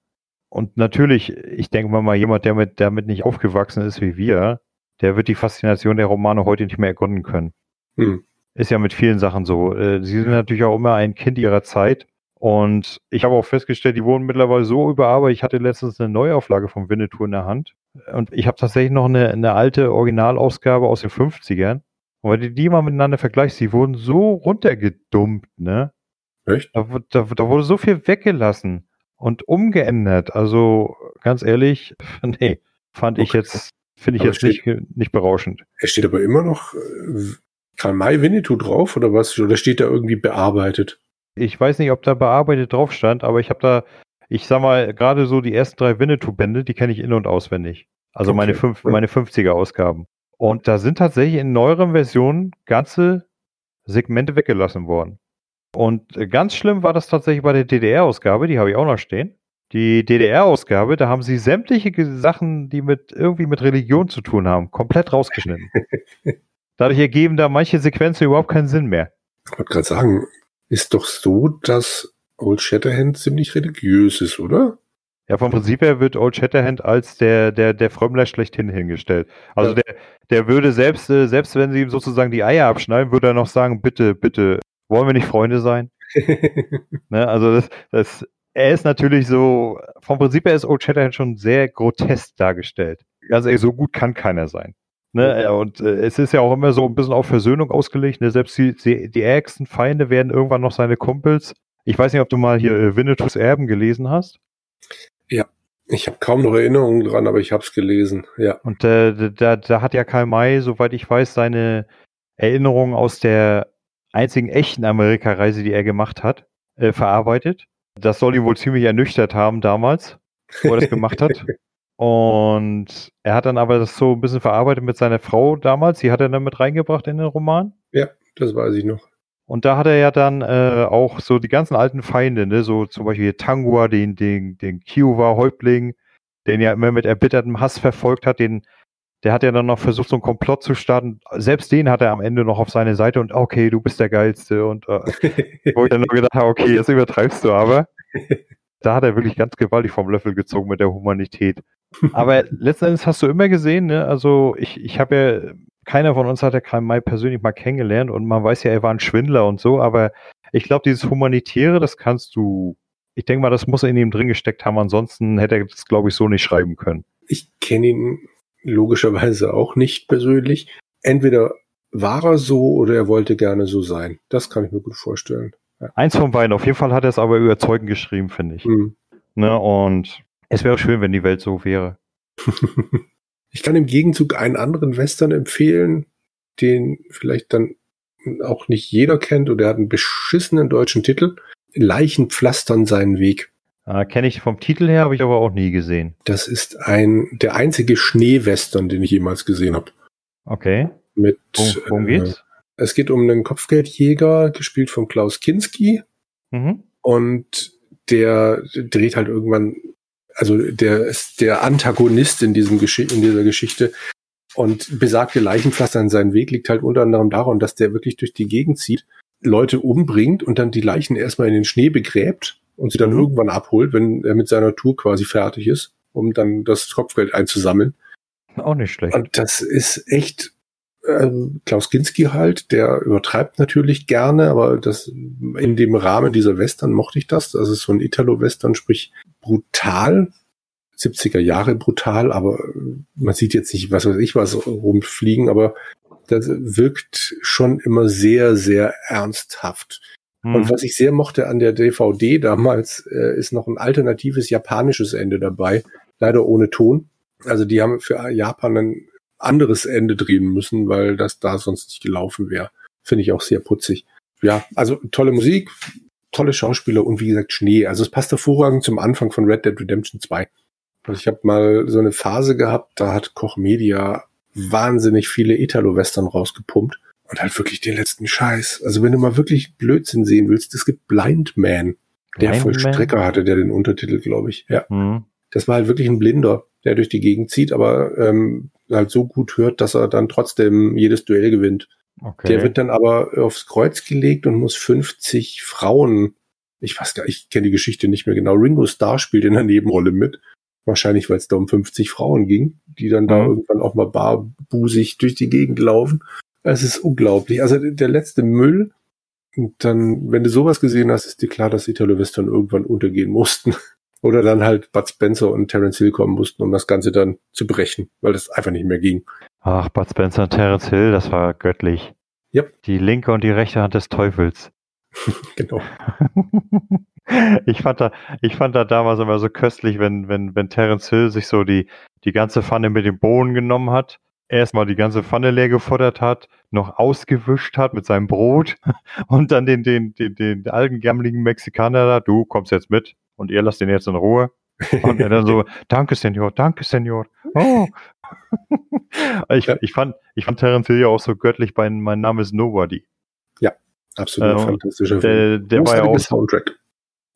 und natürlich, ich denke mal, jemand, der mit, damit nicht aufgewachsen ist wie wir, der wird die Faszination der Romane heute nicht mehr ergründen können. Hm. Ist ja mit vielen Sachen so. Äh, sie sind natürlich auch immer ein Kind ihrer Zeit. Und ich habe auch festgestellt, die wurden mittlerweile so überarbeitet. Ich hatte letztens eine Neuauflage von Winnetou in der Hand. Und ich habe tatsächlich noch eine, eine alte Originalausgabe aus den 50ern. Und wenn du die mal miteinander vergleichst, die wurden so runtergedumpt, ne? Echt? Da, da, da wurde so viel weggelassen und umgeändert. Also ganz ehrlich, <laughs> nee, fand okay. ich jetzt, finde ich aber jetzt steht, nicht, nicht berauschend. Es steht aber immer noch äh, Karl May Winnetou drauf oder was? Oder steht da irgendwie bearbeitet? Ich weiß nicht, ob da bearbeitet drauf stand, aber ich habe da, ich sag mal, gerade so die ersten drei Winnetou-Bände, die kenne ich in- und auswendig. Also okay. meine, fünf, meine 50er-Ausgaben. Und da sind tatsächlich in neueren Versionen ganze Segmente weggelassen worden. Und äh, ganz schlimm war das tatsächlich bei der DDR-Ausgabe, die habe ich auch noch stehen. Die DDR-Ausgabe, da haben sie sämtliche Sachen, die mit irgendwie mit Religion zu tun haben, komplett rausgeschnitten. <laughs> Dadurch ergeben da manche Sequenzen überhaupt keinen Sinn mehr. Ich wollte gerade sagen, ist doch so, dass Old Shatterhand ziemlich religiös ist, oder? Ja, vom Prinzip her wird Old Shatterhand als der, der, der Frömmler schlechthin hingestellt. Also ja. der, der würde selbst, äh, selbst wenn sie ihm sozusagen die Eier abschneiden, würde er noch sagen, bitte, bitte, wollen wir nicht Freunde sein? <laughs> ne, also das, das, er ist natürlich so, vom Prinzip her ist Old Shatterhand schon sehr grotesk dargestellt. Ganz ehrlich, so gut kann keiner sein. Ne, und äh, es ist ja auch immer so ein bisschen auf Versöhnung ausgelegt. Ne? Selbst die, die, die ärgsten Feinde werden irgendwann noch seine Kumpels. Ich weiß nicht, ob du mal hier äh, Winnetous Erben gelesen hast. Ja, ich habe kaum noch Erinnerungen dran, aber ich habe es gelesen. Ja. Und äh, da, da hat ja Karl May, soweit ich weiß, seine Erinnerungen aus der einzigen echten Amerikareise, die er gemacht hat, äh, verarbeitet. Das soll ihn wohl ziemlich ernüchtert haben damals, wo er das gemacht hat. <laughs> Und er hat dann aber das so ein bisschen verarbeitet mit seiner Frau damals. Die hat er dann mit reingebracht in den Roman. Ja, das weiß ich noch. Und da hat er ja dann äh, auch so die ganzen alten Feinde, ne? so zum Beispiel Tangua, den, den, den Kiowa-Häuptling, den er immer mit erbittertem Hass verfolgt hat, den, der hat ja dann noch versucht, so einen Komplott zu starten. Selbst den hat er am Ende noch auf seine Seite und okay, du bist der Geilste. Und äh, <laughs> wo ich dann nur gedacht habe, okay, jetzt übertreibst du aber. Da hat er wirklich ganz gewaltig vom Löffel gezogen mit der Humanität. Aber letzten Endes hast du immer gesehen, ne? also ich, ich habe ja, keiner von uns hat ja Karl May persönlich mal kennengelernt und man weiß ja, er war ein Schwindler und so, aber ich glaube, dieses Humanitäre, das kannst du, ich denke mal, das muss er in ihm drin gesteckt haben, ansonsten hätte er das, glaube ich, so nicht schreiben können. Ich kenne ihn logischerweise auch nicht persönlich. Entweder war er so oder er wollte gerne so sein. Das kann ich mir gut vorstellen. Ja. Eins von beiden. Auf jeden Fall hat er es aber überzeugend geschrieben, finde ich. Mhm. Ne, und es wäre schön, wenn die Welt so wäre. <laughs> ich kann im Gegenzug einen anderen Western empfehlen, den vielleicht dann auch nicht jeder kennt oder er hat einen beschissenen deutschen Titel. Leichen pflastern seinen Weg. Ah, Kenne ich vom Titel her, habe ich aber auch nie gesehen. Das ist ein der einzige Schneewestern, den ich jemals gesehen habe. Okay. Mit, worum, äh, geht's? Es geht um einen Kopfgeldjäger, gespielt von Klaus Kinski. Mhm. Und der dreht halt irgendwann also der ist der Antagonist in diesem Gesch in dieser Geschichte. Und besagte Leichenpflaster an seinem Weg liegt halt unter anderem daran, dass der wirklich durch die Gegend zieht, Leute umbringt und dann die Leichen erstmal in den Schnee begräbt und sie dann mhm. irgendwann abholt, wenn er mit seiner Tour quasi fertig ist, um dann das Kopfgeld einzusammeln. Auch nicht schlecht. Und das ist echt äh, Klaus Kinski halt, der übertreibt natürlich gerne, aber das in dem Rahmen dieser Western mochte ich das. Das ist so ein Italo-Western, sprich brutal, 70er Jahre brutal, aber man sieht jetzt nicht, was weiß ich, was rumfliegen, aber das wirkt schon immer sehr, sehr ernsthaft. Mhm. Und was ich sehr mochte an der DVD damals, äh, ist noch ein alternatives japanisches Ende dabei, leider ohne Ton. Also die haben für Japan ein anderes Ende drehen müssen, weil das da sonst nicht gelaufen wäre. Finde ich auch sehr putzig. Ja, also tolle Musik, tolle Schauspieler und wie gesagt Schnee. Also es passt hervorragend zum Anfang von Red Dead Redemption 2. Also ich habe mal so eine Phase gehabt, da hat Koch Media wahnsinnig viele Italo-Western rausgepumpt und halt wirklich den letzten Scheiß. Also wenn du mal wirklich Blödsinn sehen willst, es gibt Blind Man, der Blind Vollstrecker hatte, der den Untertitel, glaube ich. Ja. Mhm. Das war halt wirklich ein Blinder, der durch die Gegend zieht, aber ähm, halt so gut hört, dass er dann trotzdem jedes Duell gewinnt. Okay. Der wird dann aber aufs Kreuz gelegt und muss 50 Frauen ich weiß gar ich kenne die Geschichte nicht mehr genau. Ringo Starr spielt in der Nebenrolle mit. Wahrscheinlich, weil es da um 50 Frauen ging, die dann da Mhm. irgendwann auch mal barbusig durch die Gegend laufen. Es ist unglaublich. Also der letzte Müll. Und dann, wenn du sowas gesehen hast, ist dir klar, dass Italo-Western irgendwann untergehen mussten. Oder dann halt Bud Spencer und Terence Hill kommen mussten, um das Ganze dann zu brechen, weil das einfach nicht mehr ging. Ach, Bud Spencer und Terence Hill, das war göttlich. Yep. Die linke und die rechte Hand des Teufels. <laughs> Genau. <laughs> ich fand da, ich fand da damals immer so köstlich, wenn, wenn, wenn Terence Hill sich so die, die ganze Pfanne mit den Bohnen genommen hat, erstmal die ganze Pfanne leer gefuttert hat, noch ausgewischt hat mit seinem Brot <laughs> und dann den, den, den, den alten gammeligen Mexikaner da, du kommst jetzt mit und ihr lasst den jetzt in Ruhe. Und er dann so, <laughs> danke, Senor, danke, Senor. Oh. <laughs> ich, Ja. ich, fand, ich fand Terence Hill ja auch so göttlich bei Mein Name ist Nobody. Absolut Äh, fantastischer Film. Der, der war ja auch Soundtrack.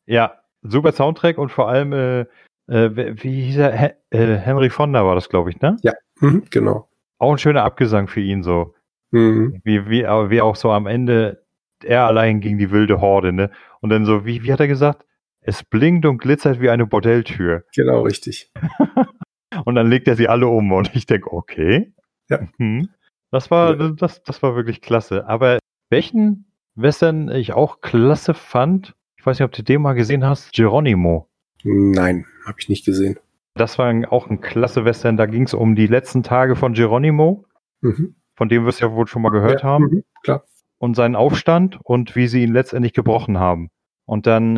Ja, super Soundtrack und vor allem, äh, äh, wie hieß er? He äh, Henry Fonda war das, glaube ich, ne? Mhm, genau. Auch ein schöner Abgesang für ihn so. Mhm. Wie, wie, wie auch so am Ende er allein gegen die wilde Horde, ne? Und dann so, wie, wie hat er gesagt? Es blinkt und glitzert wie eine Bordelltür. Genau, richtig. <laughs> Und dann legt er sie alle um und ich denke, okay. Ja. Mhm. Das war, Ja. das, das war wirklich klasse. Aber welchen Western ich auch klasse fand, ich weiß nicht, ob du den mal gesehen hast, Geronimo. Nein, habe ich nicht gesehen. Das war ein, auch ein klasse Western. Da ging es um die letzten Tage von Geronimo, Mhm. von dem wir es ja wohl schon mal gehört ja, haben, Mhm, klar. und seinen Aufstand und wie sie ihn letztendlich gebrochen haben. Und dann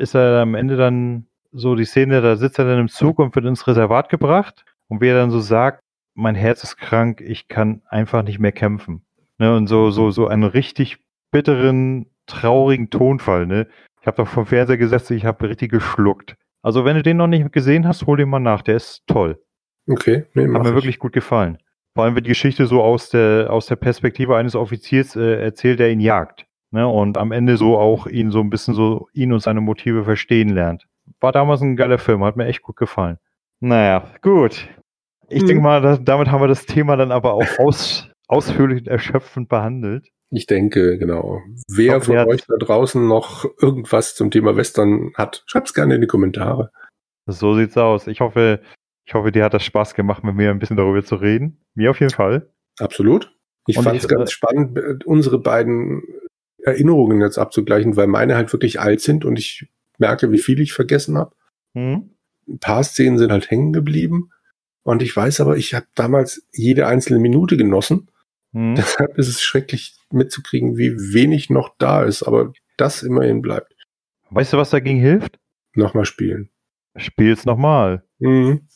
ist er am Ende dann so die Szene, da sitzt er dann im Zug und wird ins Reservat gebracht und wie er dann so sagt, mein Herz ist krank, ich kann einfach nicht mehr kämpfen. Ne, und so, so, so einen richtig bitteren, traurigen Tonfall, ne? Ich habe doch vom Fernseher gesessen, ich habe richtig geschluckt. Also wenn du den noch nicht gesehen hast, hol den mal nach, der ist toll. Okay, nee, Hat mir ich. wirklich gut gefallen. Vor allem wird die Geschichte so aus der, aus der Perspektive eines Offiziers äh, erzählt, der ihn jagt. Ne? Und am Ende so auch ihn so ein bisschen so, ihn und seine Motive verstehen lernt. War damals ein geiler Film, hat mir echt gut gefallen. Naja, gut. Ich Mhm. denke mal, das, damit haben wir das Thema dann aber auch aus, <laughs> ausführlich und erschöpfend behandelt. Ich denke, genau. Wer hoffe, von euch da draußen noch irgendwas zum Thema Western hat, schreibt's gerne in die Kommentare. So sieht's aus. Ich hoffe, ich hoffe, dir hat das Spaß gemacht, mit mir ein bisschen darüber zu reden. Mir auf jeden Fall. Absolut. Ich fand es ganz äh, spannend, äh, unsere beiden Erinnerungen jetzt abzugleichen, weil meine halt wirklich alt sind und ich merke, wie viel ich vergessen habe. Hm? Ein paar Szenen sind halt hängen geblieben. Und ich weiß aber, ich habe damals jede einzelne Minute genossen. Hm? Deshalb ist es schrecklich mitzukriegen, wie wenig noch da ist. Aber das immerhin bleibt. Weißt du, was dagegen hilft? Nochmal spielen. Spiel's nochmal. Mhm.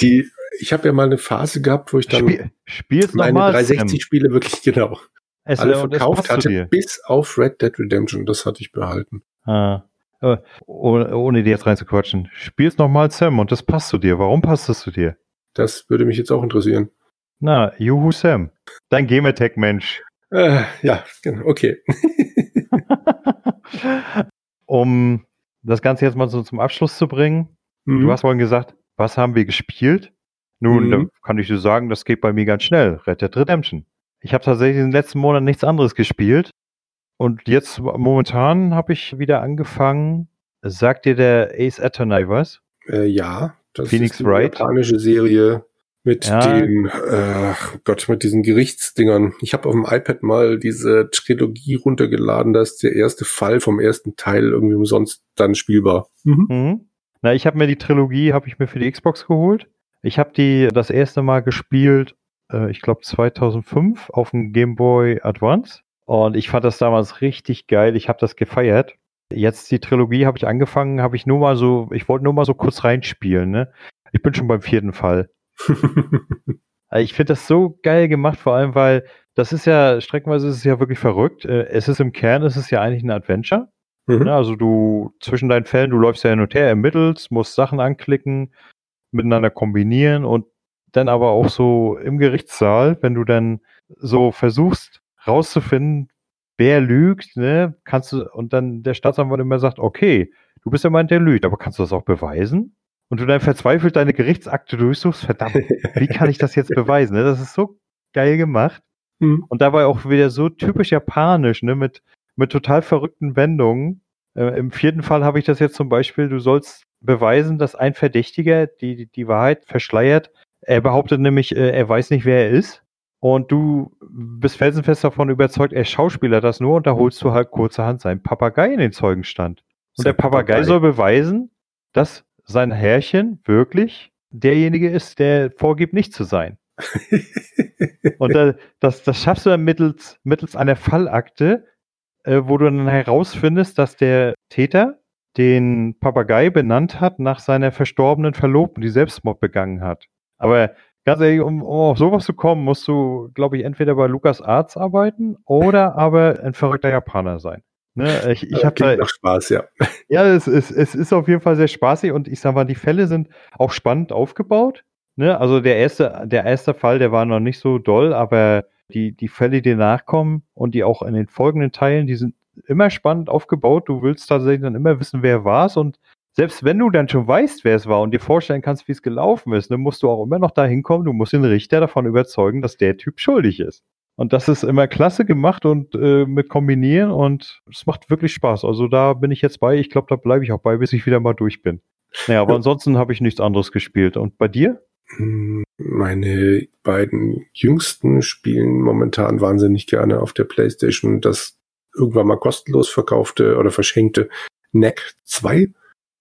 Die, ich habe ja mal eine Phase gehabt, wo ich dann Spiel, meine nochmal. 360-Spiele wirklich <laughs> genau Es, alle verkauft zu hatte, bis auf Red Dead Redemption. Das hatte ich behalten. Ah. Ohne, ohne dir jetzt reinzuquatschen. Spiel's nochmal Sam und das passt zu dir. Warum passt das zu dir? Das würde mich jetzt auch interessieren. Na, Juhu Sam. Dein Gamertag-Mensch. Äh, ja, genau, okay. <laughs> um das Ganze jetzt mal so zum Abschluss zu bringen. Mhm. Du hast vorhin gesagt, was haben wir gespielt? Nun, Mhm. da kann ich dir sagen, das geht bei mir ganz schnell. Red Dead Redemption. Ich habe tatsächlich in den letzten Monaten nichts anderes gespielt. Und jetzt momentan habe ich wieder angefangen. Sagt dir der Ace Attorney was? Äh, ja, das Phoenix ist die Wright? japanische Serie mit Ja. den, äh, Gott, mit diesen Gerichtsdingern. Ich habe auf dem iPad mal diese Trilogie runtergeladen, da ist der erste Fall vom ersten Teil irgendwie umsonst dann spielbar. Mhm. Mhm. Na, ich habe mir die Trilogie, habe ich mir für die Xbox geholt. Ich habe die das erste Mal gespielt, äh, ich glaube 2005 auf dem Game Boy Advance. Und ich fand das damals richtig geil. Ich habe das gefeiert. Jetzt die Trilogie habe ich angefangen, habe ich nur mal so, ich wollte nur mal so kurz reinspielen. Ne? Ich bin schon beim vierten Fall. Also <laughs> Ich finde das so geil gemacht, vor allem, weil das ist ja, streckenweise ist es ja wirklich verrückt. Äh, Es ist im Kern, es ist ja eigentlich ein Adventure. Mhm. Ne, also du zwischen deinen Fällen, du läufst ja hin und her, ermittelst, musst Sachen anklicken, miteinander kombinieren und dann aber auch so im Gerichtssaal, wenn du dann so versuchst rauszufinden, wer lügt, ne, kannst du, und dann der Staatsanwalt immer sagt, okay, du bist ja meint, der lügt, aber kannst du das auch beweisen? Und du dann verzweifelt deine Gerichtsakte durchsuchst, verdammt, wie <laughs> kann ich das jetzt beweisen? Ne? Das ist so geil gemacht. Mhm. Und dabei auch wieder so typisch japanisch, ne, mit, mit total verrückten Wendungen. Äh, Im vierten Fall habe ich das jetzt zum Beispiel, du sollst beweisen, dass ein Verdächtiger die, die Wahrheit verschleiert. Er behauptet nämlich, äh, er weiß nicht, wer er ist. Und du bist felsenfest davon überzeugt, er Schauspieler das nur und da holst du halt kurzerhand seinen Papagei in den Zeugenstand. Und der Papagei, Papagei soll beweisen, dass sein Herrchen wirklich derjenige ist, der vorgibt, nicht zu sein. <laughs> und da, das, das schaffst du dann mittels, mittels einer Fallakte, äh, wo du dann herausfindest, dass der Täter den Papagei benannt hat nach seiner verstorbenen Verlobten, die Selbstmord begangen hat. Aber ganz ehrlich, um, um auf sowas zu kommen, musst du, glaube ich, entweder bei Lukas Arzt arbeiten oder aber ein verrückter Japaner sein. Ne, ich ich habe da Spaß, ja. Ja, es, es, es ist auf jeden Fall sehr spaßig und ich sag mal, die Fälle sind auch spannend aufgebaut. Ne? Also der erste, der erste Fall, der war noch nicht so doll, aber die, die Fälle, die nachkommen und die auch in den folgenden Teilen, die sind immer spannend aufgebaut. Du willst tatsächlich dann immer wissen, wer war es und selbst wenn du dann schon weißt, wer es war und dir vorstellen kannst, wie es gelaufen ist, dann musst du auch immer noch dahin kommen, du musst den Richter davon überzeugen, dass der Typ schuldig ist. Und das ist immer klasse gemacht und äh, mit kombinieren und es macht wirklich Spaß. Also da bin ich jetzt bei. Ich glaube, da bleibe ich auch bei, bis ich wieder mal durch bin. Naja, aber ansonsten habe ich nichts anderes gespielt. Und bei dir? Hm, meine beiden jüngsten spielen momentan wahnsinnig gerne auf der PlayStation das irgendwann mal kostenlos verkaufte oder verschenkte NEC 2.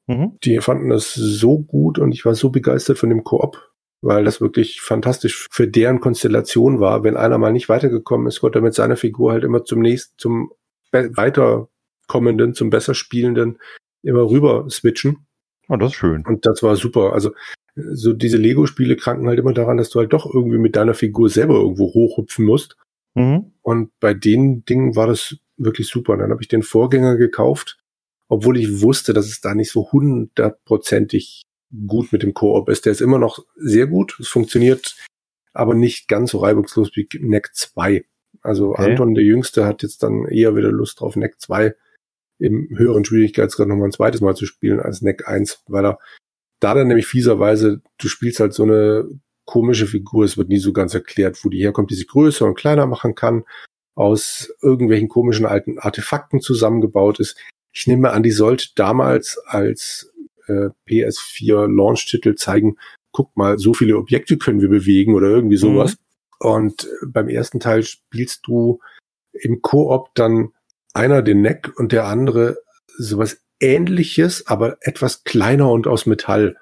Mhm. Die fanden das so gut und ich war so begeistert von dem Koop, weil das wirklich fantastisch für deren Konstellation war. Wenn einer mal nicht weitergekommen ist, konnte er mit seiner Figur halt immer zum nächsten, zum weiterkommenden, zum besser spielenden immer rüber switchen. Oh, das ist schön. Und das war super. Also so diese Lego-Spiele kranken halt immer daran, dass du halt doch irgendwie mit deiner Figur selber irgendwo hochhüpfen musst. Mhm. Und bei den Dingen war das wirklich super. Und dann habe ich den Vorgänger gekauft, obwohl ich wusste, dass es da nicht so hundertprozentig gut mit dem Koop ist. Der ist immer noch sehr gut. Es funktioniert aber nicht ganz so reibungslos wie NEC 2. Also okay. Anton, der Jüngste, hat jetzt dann eher wieder Lust drauf, NEC 2 im höheren Schwierigkeitsgrad nochmal ein zweites Mal zu spielen als NEC 1, weil er da dann nämlich fieserweise, du spielst halt so eine komische Figur, es wird nie so ganz erklärt, wo die herkommt, die sich größer und kleiner machen kann, aus irgendwelchen komischen alten Artefakten zusammengebaut ist. Ich nehme an, die sollte damals als äh, PS4 Launch-Titel zeigen, guck mal, so viele Objekte können wir bewegen oder irgendwie sowas. Mhm. Und beim ersten Teil spielst du im Koop dann einer den Neck und der andere sowas ähnliches, aber etwas kleiner und aus Metall.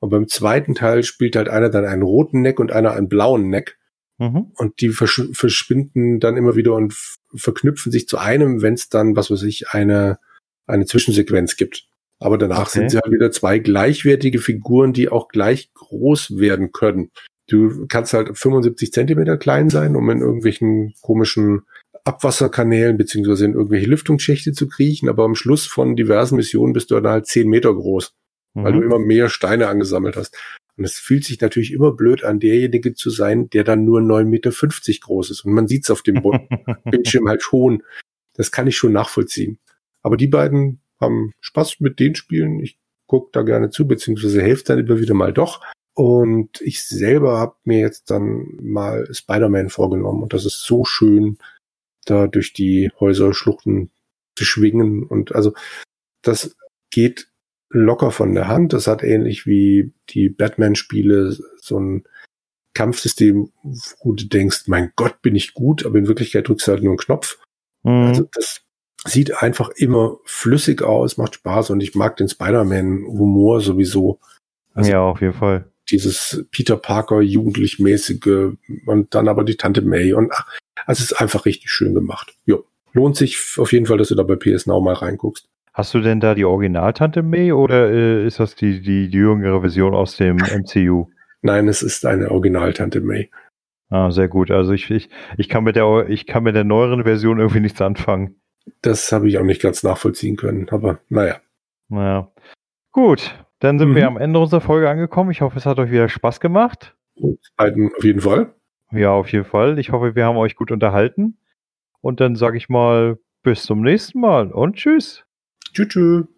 Und beim zweiten Teil spielt halt einer dann einen roten Neck und einer einen blauen Neck. Mhm. Und die versch verschwinden dann immer wieder und verknüpfen sich zu einem, wenn es dann, was weiß ich, eine, eine Zwischensequenz gibt. Aber danach okay. sind sie halt wieder zwei gleichwertige Figuren, die auch gleich groß werden können. Du kannst halt 75 Zentimeter klein sein, um in irgendwelchen komischen Abwasserkanälen beziehungsweise in irgendwelche Lüftungsschächte zu kriechen, aber am Schluss von diversen Missionen bist du dann halt zehn Meter groß, mhm. weil du mhm. immer mehr Steine angesammelt hast. Und es fühlt sich natürlich immer blöd an, derjenige zu sein, der dann nur 9,50 Meter groß ist. Und man sieht es auf dem <laughs> Bildschirm halt schon. Das kann ich schon nachvollziehen. Aber die beiden haben Spaß mit den Spielen. Ich gucke da gerne zu, beziehungsweise helfe dann immer wieder mal doch. Und ich selber habe mir jetzt dann mal Spider-Man vorgenommen. Und das ist so schön, da durch die Häuser, Schluchten zu schwingen. Und also das geht locker von der Hand. Das hat ähnlich wie die Batman-Spiele so ein Kampfsystem, wo du denkst, mein Gott, bin ich gut, aber in Wirklichkeit drückst du halt nur einen Knopf. Mhm. Also das sieht einfach immer flüssig aus, macht Spaß und ich mag den Spider-Man-Humor sowieso. Also ja, auf jeden Fall. Dieses Peter Parker jugendlich mäßige und dann aber die Tante May und ach, also es ist einfach richtig schön gemacht. Ja, lohnt sich auf jeden Fall, dass du da bei PS Now mal reinguckst. Hast du denn da die Original-Tante May oder äh, ist das die, die, die jüngere Version aus dem <laughs> MCU? Nein, es ist eine Original-Tante May. Ah, sehr gut. Also ich, ich, ich kann mit der ich kann mit der neueren Version irgendwie nichts anfangen. Das habe ich auch nicht ganz nachvollziehen können, aber naja. Naja. Gut, dann sind mhm. wir am Ende unserer Folge angekommen. Ich hoffe, es hat euch wieder Spaß gemacht. Auf jeden Fall. Ja, auf jeden Fall. Ich hoffe, wir haben euch gut unterhalten. Und dann sage ich mal, bis zum nächsten Mal und tschüss. Tschüss. tschüss.